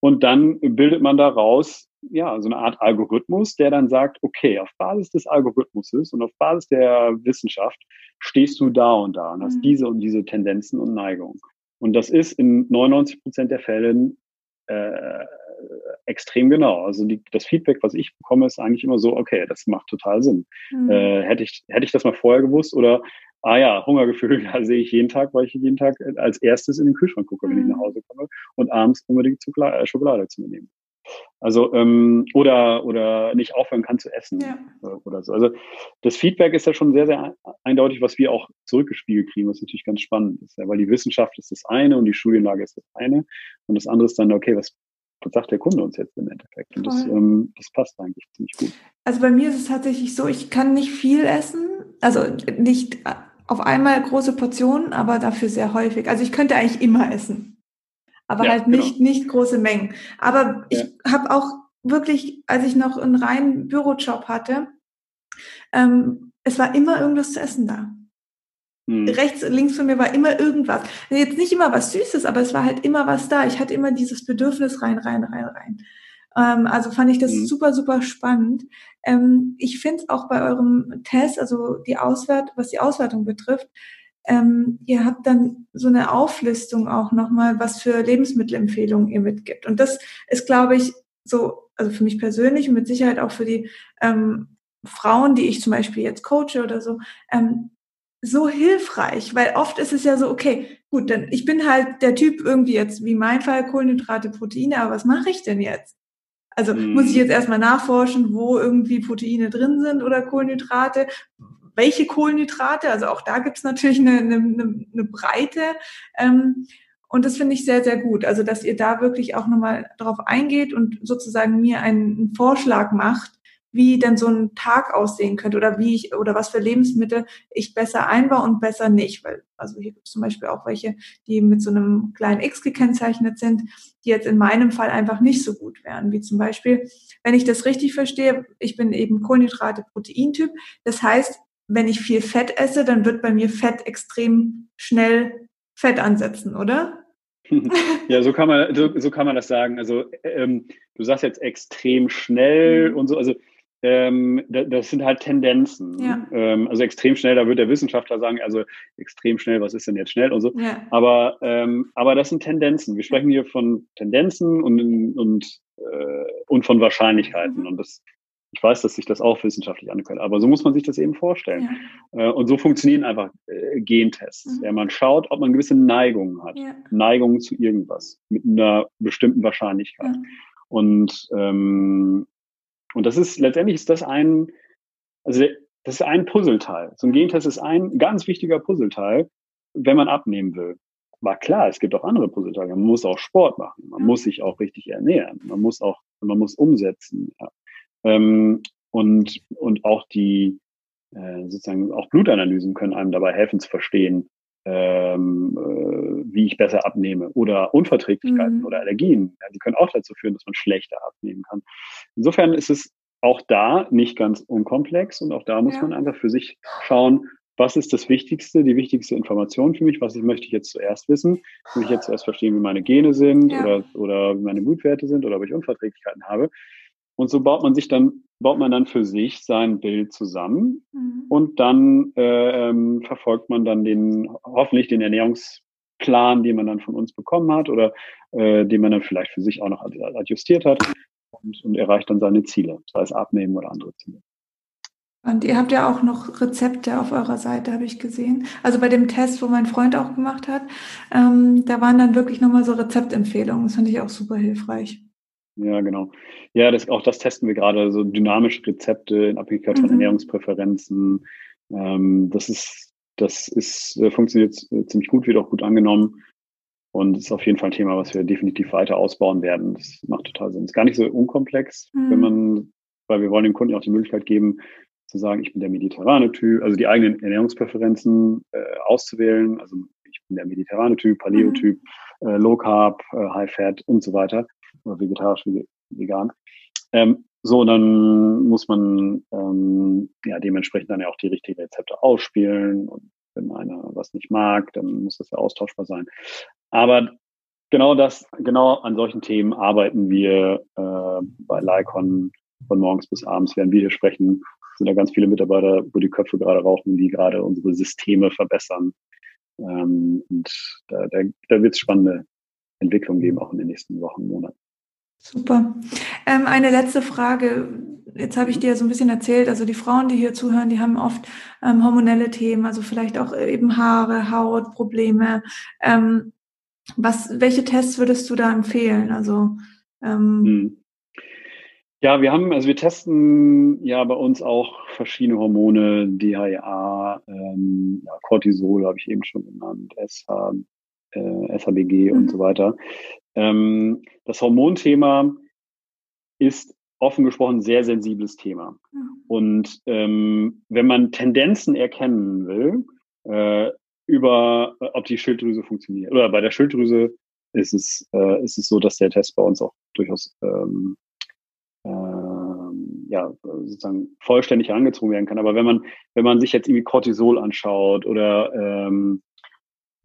und dann bildet man daraus ja, so eine Art Algorithmus, der dann sagt, okay, auf Basis des Algorithmuses und auf Basis der Wissenschaft stehst du da und da und hast mhm. diese und diese Tendenzen und Neigungen. Und das ist in 99 Prozent der Fälle äh, extrem genau. Also die, das Feedback, was ich bekomme, ist eigentlich immer so, okay, das macht total Sinn. Mhm. Äh, hätte, ich, hätte ich das mal vorher gewusst oder, ah ja, Hungergefühl (laughs) da sehe ich jeden Tag, weil ich jeden Tag als erstes in den Kühlschrank gucke, wenn mhm. ich nach Hause komme und abends unbedingt äh, Schokolade zu mir nehme. Also ähm, oder oder nicht aufhören kann zu essen ja. oder so. Also das Feedback ist ja schon sehr sehr eindeutig, was wir auch zurückgespiegelt kriegen, was natürlich ganz spannend ist, ja, weil die Wissenschaft ist das eine und die Studienlage ist das eine und das andere ist dann okay, was was sagt der Kunde uns jetzt im Endeffekt? Und das, ähm, das passt eigentlich ziemlich gut. Also bei mir ist es tatsächlich so, ich kann nicht viel essen, also nicht auf einmal große Portionen, aber dafür sehr häufig. Also ich könnte eigentlich immer essen aber ja, halt nicht, genau. nicht große Mengen. Aber ich ja. habe auch wirklich, als ich noch einen reinen Bürojob hatte, ähm, es war immer irgendwas zu essen da. Hm. Rechts, links von mir war immer irgendwas. Jetzt nicht immer was Süßes, aber es war halt immer was da. Ich hatte immer dieses Bedürfnis rein, rein, rein, rein. Ähm, also fand ich das hm. super, super spannend. Ähm, ich finde es auch bei eurem Test, also die Auswert, was die Auswertung betrifft, ähm, ihr habt dann so eine Auflistung auch nochmal, was für Lebensmittelempfehlungen ihr mitgibt. Und das ist, glaube ich, so, also für mich persönlich und mit Sicherheit auch für die ähm, Frauen, die ich zum Beispiel jetzt coache oder so, ähm, so hilfreich, weil oft ist es ja so, okay, gut, dann ich bin halt der Typ irgendwie jetzt, wie mein Fall, Kohlenhydrate, Proteine, aber was mache ich denn jetzt? Also mm. muss ich jetzt erstmal nachforschen, wo irgendwie Proteine drin sind oder Kohlenhydrate? welche Kohlenhydrate. Also auch da gibt es natürlich eine, eine, eine Breite. Ähm, und das finde ich sehr, sehr gut. Also, dass ihr da wirklich auch nochmal drauf eingeht und sozusagen mir einen Vorschlag macht, wie denn so ein Tag aussehen könnte oder wie ich oder was für Lebensmittel ich besser einbaue und besser nicht. Weil, also hier gibt es zum Beispiel auch welche, die mit so einem kleinen X gekennzeichnet sind, die jetzt in meinem Fall einfach nicht so gut wären. Wie zum Beispiel, wenn ich das richtig verstehe, ich bin eben Kohlenhydrate-Proteintyp. Das heißt, wenn ich viel Fett esse, dann wird bei mir Fett extrem schnell Fett ansetzen, oder? (laughs) ja, so kann man, so, so kann man das sagen. Also ähm, du sagst jetzt extrem schnell mhm. und so, also ähm, das sind halt Tendenzen. Ja. Ähm, also extrem schnell, da wird der Wissenschaftler sagen, also extrem schnell, was ist denn jetzt schnell und so. Ja. Aber, ähm, aber das sind Tendenzen. Wir sprechen hier von Tendenzen und, und, äh, und von Wahrscheinlichkeiten. Mhm. Und das Ich weiß, dass sich das auch wissenschaftlich anhört, aber so muss man sich das eben vorstellen. Ja. Äh, und so funktionieren einfach äh, Gentests. Mhm. Ja, man schaut, ob man gewisse Neigungen hat. Neigungen zu irgendwas mit einer bestimmten Wahrscheinlichkeit. Und, ähm, und das ist, letztendlich ist das ein, also das ist ein Puzzleteil. So ein Gentest ist ein ganz wichtiger Puzzleteil, wenn man abnehmen will. War klar, es gibt auch andere Puzzleteile. Man muss auch Sport machen. Man muss sich auch richtig ernähren. Man muss auch, man muss umsetzen. Ja. Ähm, und, und auch die, äh, sozusagen, auch Blutanalysen können einem dabei helfen zu verstehen, ähm, äh, wie ich besser abnehme oder Unverträglichkeiten mhm. oder Allergien. Ja, die können auch dazu führen, dass man schlechter abnehmen kann. Insofern ist es auch da nicht ganz unkomplex und auch da muss ja. man einfach für sich schauen, was ist das Wichtigste, die wichtigste Information für mich, was ich, möchte ich jetzt zuerst wissen? Möchte ich jetzt zuerst verstehen, wie meine Gene sind ja. oder, oder wie meine Blutwerte sind oder ob ich Unverträglichkeiten habe. Und so baut man sich dann, baut man dann für sich sein Bild zusammen mhm. und dann äh, ähm, verfolgt man dann den, hoffentlich den Ernährungsplan, den man dann von uns bekommen hat oder äh, den man dann vielleicht für sich auch noch adjustiert hat und, und erreicht dann seine Ziele, sei es abnehmen oder andere Ziele. Und ihr habt ja auch noch Rezepte auf eurer Seite, habe ich gesehen. Also bei dem Test, wo mein Freund auch gemacht hat, ähm, da waren dann wirklich nochmal so Rezeptempfehlungen. Das fand ich auch super hilfreich. Ja, genau. Ja, das, auch das testen wir gerade, so dynamische Rezepte in Abhängigkeit von mhm. Ernährungspräferenzen. Ähm, das ist, das ist, äh, funktioniert äh, ziemlich gut, wird auch gut angenommen. Und ist auf jeden Fall ein Thema, was wir definitiv weiter ausbauen werden. Das macht total Sinn. Ist gar nicht so unkomplex, mhm. wenn man, weil wir wollen dem Kunden auch die Möglichkeit geben, zu sagen, ich bin der mediterrane Typ, also die eigenen Ernährungspräferenzen äh, auszuwählen. Also ich bin der mediterrane Typ, Paleo-Typ, mhm. äh, Low Carb, äh, High Fat und so weiter. Vegetarisch, vegan. Ähm, so, dann muss man ähm, ja dementsprechend dann ja auch die richtigen Rezepte ausspielen und wenn einer was nicht mag, dann muss das ja austauschbar sein. Aber genau das, genau an solchen Themen arbeiten wir äh, bei Lycon von morgens bis abends, während wir hier sprechen, sind da ganz viele Mitarbeiter, wo die Köpfe gerade rauchen, die gerade unsere Systeme verbessern. Ähm, und da, da, da wird es spannende Entwicklungen geben, auch in den nächsten Wochen, Monaten. Super. Ähm, eine letzte Frage. Jetzt habe ich dir so ein bisschen erzählt, also die Frauen, die hier zuhören, die haben oft ähm, hormonelle Themen, also vielleicht auch eben Haare, Hautprobleme. Ähm, was, welche Tests würdest du da empfehlen? Also ähm, hm. Ja, wir haben, also wir testen ja bei uns auch verschiedene Hormone, DHA, ähm, ja, Cortisol habe ich eben schon genannt, SH, äh, SHBG mhm. und so weiter. Ähm, das Hormonthema ist offen gesprochen ein sehr sensibles Thema. Mhm. Und ähm, wenn man Tendenzen erkennen will, äh, über äh, ob die Schilddrüse funktioniert, oder bei der Schilddrüse ist es, äh, ist es so, dass der Test bei uns auch durchaus ähm, ähm, ja, sozusagen vollständig herangezogen werden kann. Aber wenn man, wenn man sich jetzt irgendwie Cortisol anschaut oder, ähm,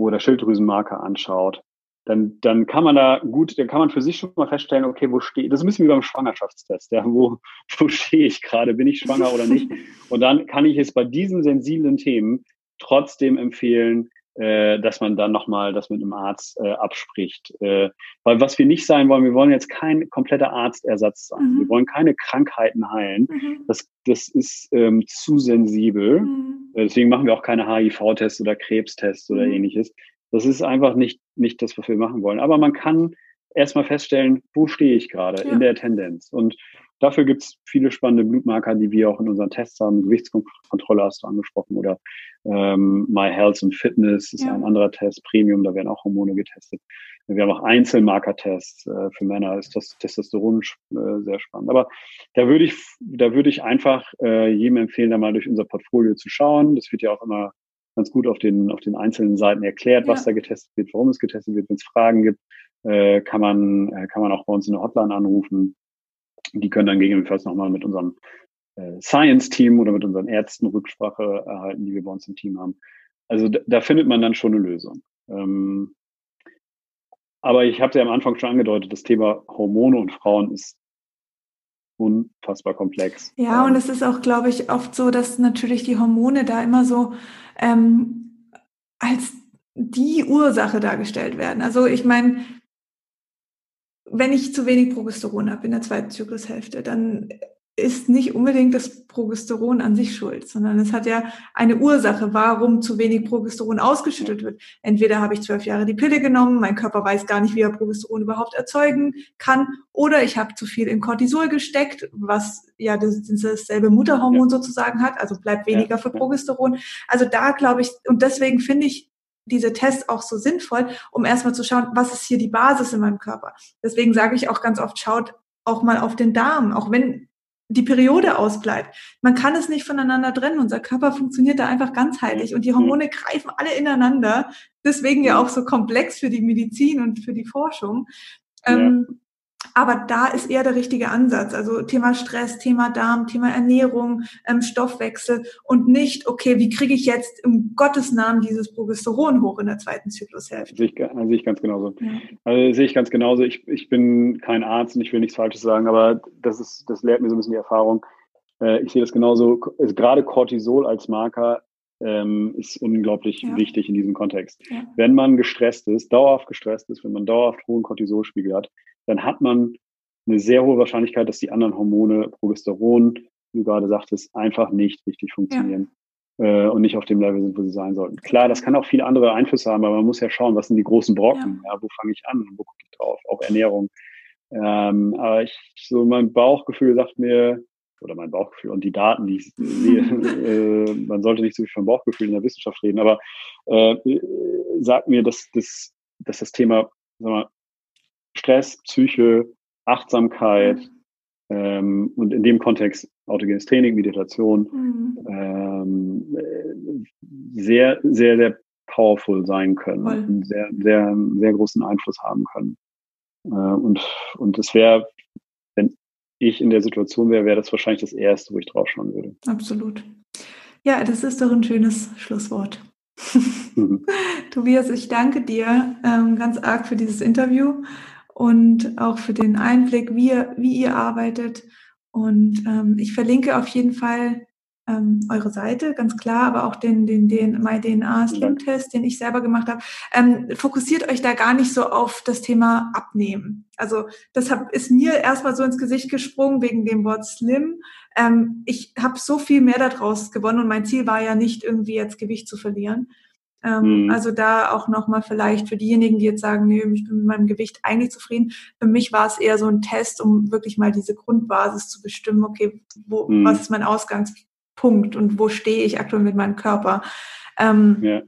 oder Schilddrüsenmarker anschaut, dann, dann kann man da gut, dann kann man für sich schon mal feststellen, okay, wo stehe ich, das ist ein bisschen wie beim Schwangerschaftstest, ja, wo, (laughs) wo stehe ich gerade, bin ich schwanger oder nicht? (laughs) Und dann kann ich es bei diesen sensiblen Themen trotzdem empfehlen, äh, dass man dann nochmal das mit einem Arzt äh, abspricht. Äh, weil was wir nicht sein wollen, wir wollen jetzt kein kompletter Arztersatz sein. Mhm. Wir wollen keine Krankheiten heilen. Mhm. Das, das ist ähm, zu sensibel. Mhm. Äh, deswegen machen wir auch keine HIV-Tests oder Krebstests oder mhm. ähnliches. Das ist einfach nicht, nicht das, was wir machen wollen. Aber man kann erstmal feststellen, wo stehe ich gerade ja. in der Tendenz. Und Dafür gibt es viele spannende Blutmarker, die wir auch in unseren Tests haben. Gewichtskontrolle hast du angesprochen oder ähm, My Health and Fitness ist ja. ein anderer Test, Premium, da werden auch Hormone getestet. Wir haben auch Einzelmarkertests äh, für Männer, ist das Testosteron äh, sehr spannend. Aber da würde ich, da würde ich einfach äh, jedem empfehlen, da mal durch unser Portfolio zu schauen. Das wird ja auch immer ganz gut auf den, auf den einzelnen Seiten erklärt, ja. was da getestet wird, warum es getestet wird. Wenn es Fragen gibt, äh, kann man, äh, kann man auch bei uns in der Hotline anrufen. Die können dann gegebenenfalls nochmal mit unserem äh, Science-Team oder mit unseren Ärzten Rücksprache erhalten, die wir bei uns im Team haben. Also da, da findet man dann schon eine Lösung. Ähm, aber ich habe ja am Anfang schon angedeutet, das Thema Hormone und Frauen ist unfassbar komplex. Ja, und es ist auch, glaube ich, oft so, dass natürlich die Hormone da immer so ähm, als die Ursache dargestellt werden. Also ich meine, wenn ich zu wenig Progesteron habe in der zweiten Zyklushälfte, dann ist nicht unbedingt das Progesteron an sich schuld, sondern es hat ja eine Ursache, warum zu wenig Progesteron ausgeschüttet wird. Entweder habe ich zwölf Jahre die Pille genommen, mein Körper weiß gar nicht, wie er Progesteron überhaupt erzeugen kann, oder ich habe zu viel in Cortisol gesteckt, was ja das, dasselbe Mutterhormon ja. sozusagen hat, also bleibt weniger ja. für Progesteron. Also da glaube ich, und deswegen finde ich diese Tests auch so sinnvoll, um erstmal zu schauen, was ist hier die Basis in meinem Körper. Deswegen sage ich auch ganz oft, schaut auch mal auf den Darm, auch wenn die Periode ausbleibt. Man kann es nicht voneinander trennen. Unser Körper funktioniert da einfach ganzheitlich und die Hormone greifen alle ineinander. Deswegen ja auch so komplex für die Medizin und für die Forschung. Ja. Ähm, aber da ist eher der richtige Ansatz. Also Thema Stress, Thema Darm, Thema Ernährung, ähm, Stoffwechsel und nicht, okay, wie kriege ich jetzt im Gottes Namen dieses Progesteron hoch in der zweiten Zyklushälfte? Sehe ich, also sehe ich ganz genauso. Ja. Also sehe ich ganz genauso. Ich, ich bin kein Arzt und ich will nichts Falsches sagen, aber das ist, das lehrt mir so ein bisschen die Erfahrung. Äh, ich sehe das genauso. Also gerade Cortisol als Marker ähm, ist unglaublich ja. wichtig in diesem Kontext. Ja. Wenn man gestresst ist, dauerhaft gestresst ist, wenn man dauerhaft hohen Cortisolspiegel hat, dann hat man eine sehr hohe Wahrscheinlichkeit, dass die anderen Hormone, Progesteron, wie du gerade sagtest, einfach nicht richtig funktionieren ja. äh, und nicht auf dem Level sind, wo sie sein sollten. Klar, das kann auch viele andere Einflüsse haben, aber man muss ja schauen, was sind die großen Brocken, ja. ja wo fange ich an, wo gucke ich drauf, auch Ernährung. Ähm, aber ich, so mein Bauchgefühl sagt mir, oder mein Bauchgefühl und die Daten, die ich (laughs) sehe, äh, man sollte nicht so viel von Bauchgefühl in der Wissenschaft reden, aber äh, sagt mir, dass, dass, dass das Thema sag mal, Stress, Psyche, Achtsamkeit mhm. ähm, und in dem Kontext autogenes Training, Meditation mhm. ähm, sehr, sehr, sehr powerful sein können Voll. und sehr, sehr, sehr großen Einfluss haben können. Äh, und, und es wäre, wenn ich in der Situation wäre, wäre das wahrscheinlich das Erste, wo ich drauf schauen würde. Absolut. Ja, das ist doch ein schönes Schlusswort. Mhm. (laughs) Tobias, ich danke dir ähm, ganz arg für dieses Interview und auch für den Einblick, wie ihr, wie ihr arbeitet. Und ähm, ich verlinke auf jeden Fall ähm, eure Seite, ganz klar, aber auch den, den, den MyDNA Slim Test, den ich selber gemacht habe. Ähm, fokussiert euch da gar nicht so auf das Thema Abnehmen. Also das hab, ist mir erstmal so ins Gesicht gesprungen wegen dem Wort Slim. Ähm, ich habe so viel mehr daraus gewonnen und mein Ziel war ja nicht irgendwie jetzt Gewicht zu verlieren, ähm, mhm. Also da auch nochmal vielleicht für diejenigen, die jetzt sagen, nee, ich bin mit meinem Gewicht eigentlich zufrieden. Für mich war es eher so ein Test, um wirklich mal diese Grundbasis zu bestimmen, okay, wo, mhm. was ist mein Ausgangspunkt und wo stehe ich aktuell mit meinem Körper. Ähm, ja,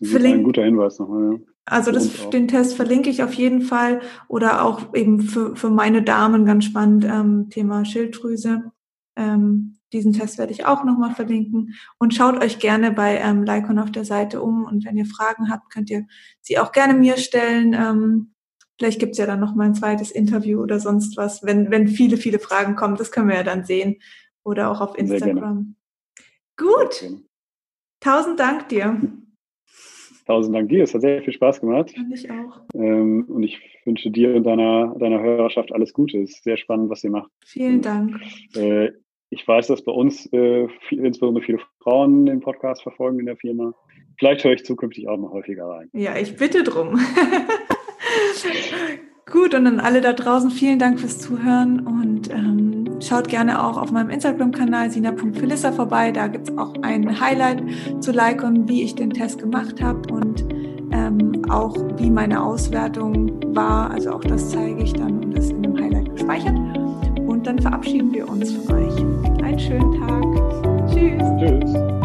das ist ein guter Hinweis nochmal, ja. Also das, den Test verlinke ich auf jeden Fall oder auch eben für, für meine Damen ganz spannend, ähm, Thema Schilddrüse. Ähm, diesen Test werde ich auch nochmal verlinken. Und schaut euch gerne bei ähm, Lycon auf der Seite um. Und wenn ihr Fragen habt, könnt ihr sie auch gerne mir stellen. Ähm, vielleicht gibt's ja dann noch mal ein zweites Interview oder sonst was, wenn, wenn viele, viele Fragen kommen. Das können wir ja dann sehen. Oder auch auf Instagram. Gut. Tausend Dank dir. Tausend Dank dir. Es hat sehr viel Spaß gemacht. Fand ich auch. Ähm, und ich wünsche dir und deiner, deiner Hörerschaft alles Gute. Es ist sehr spannend, was ihr macht. Vielen Dank. Äh, ich weiß, dass bei uns äh, viel, insbesondere viele Frauen den Podcast verfolgen in der Firma. Vielleicht höre ich zukünftig auch noch häufiger rein. Ja, ich bitte drum. (laughs) Gut, und an alle da draußen vielen Dank fürs Zuhören und ähm, schaut gerne auch auf meinem Instagram-Kanal sina.philissa vorbei. Da gibt es auch ein Highlight zu Lycon, wie ich den Test gemacht habe und ähm, auch wie meine Auswertung war. Also auch das zeige ich dann und das in dem Highlight gespeichert. Und dann verabschieden wir uns von euch. Einen schönen Tag. Tschüss. Tschüss.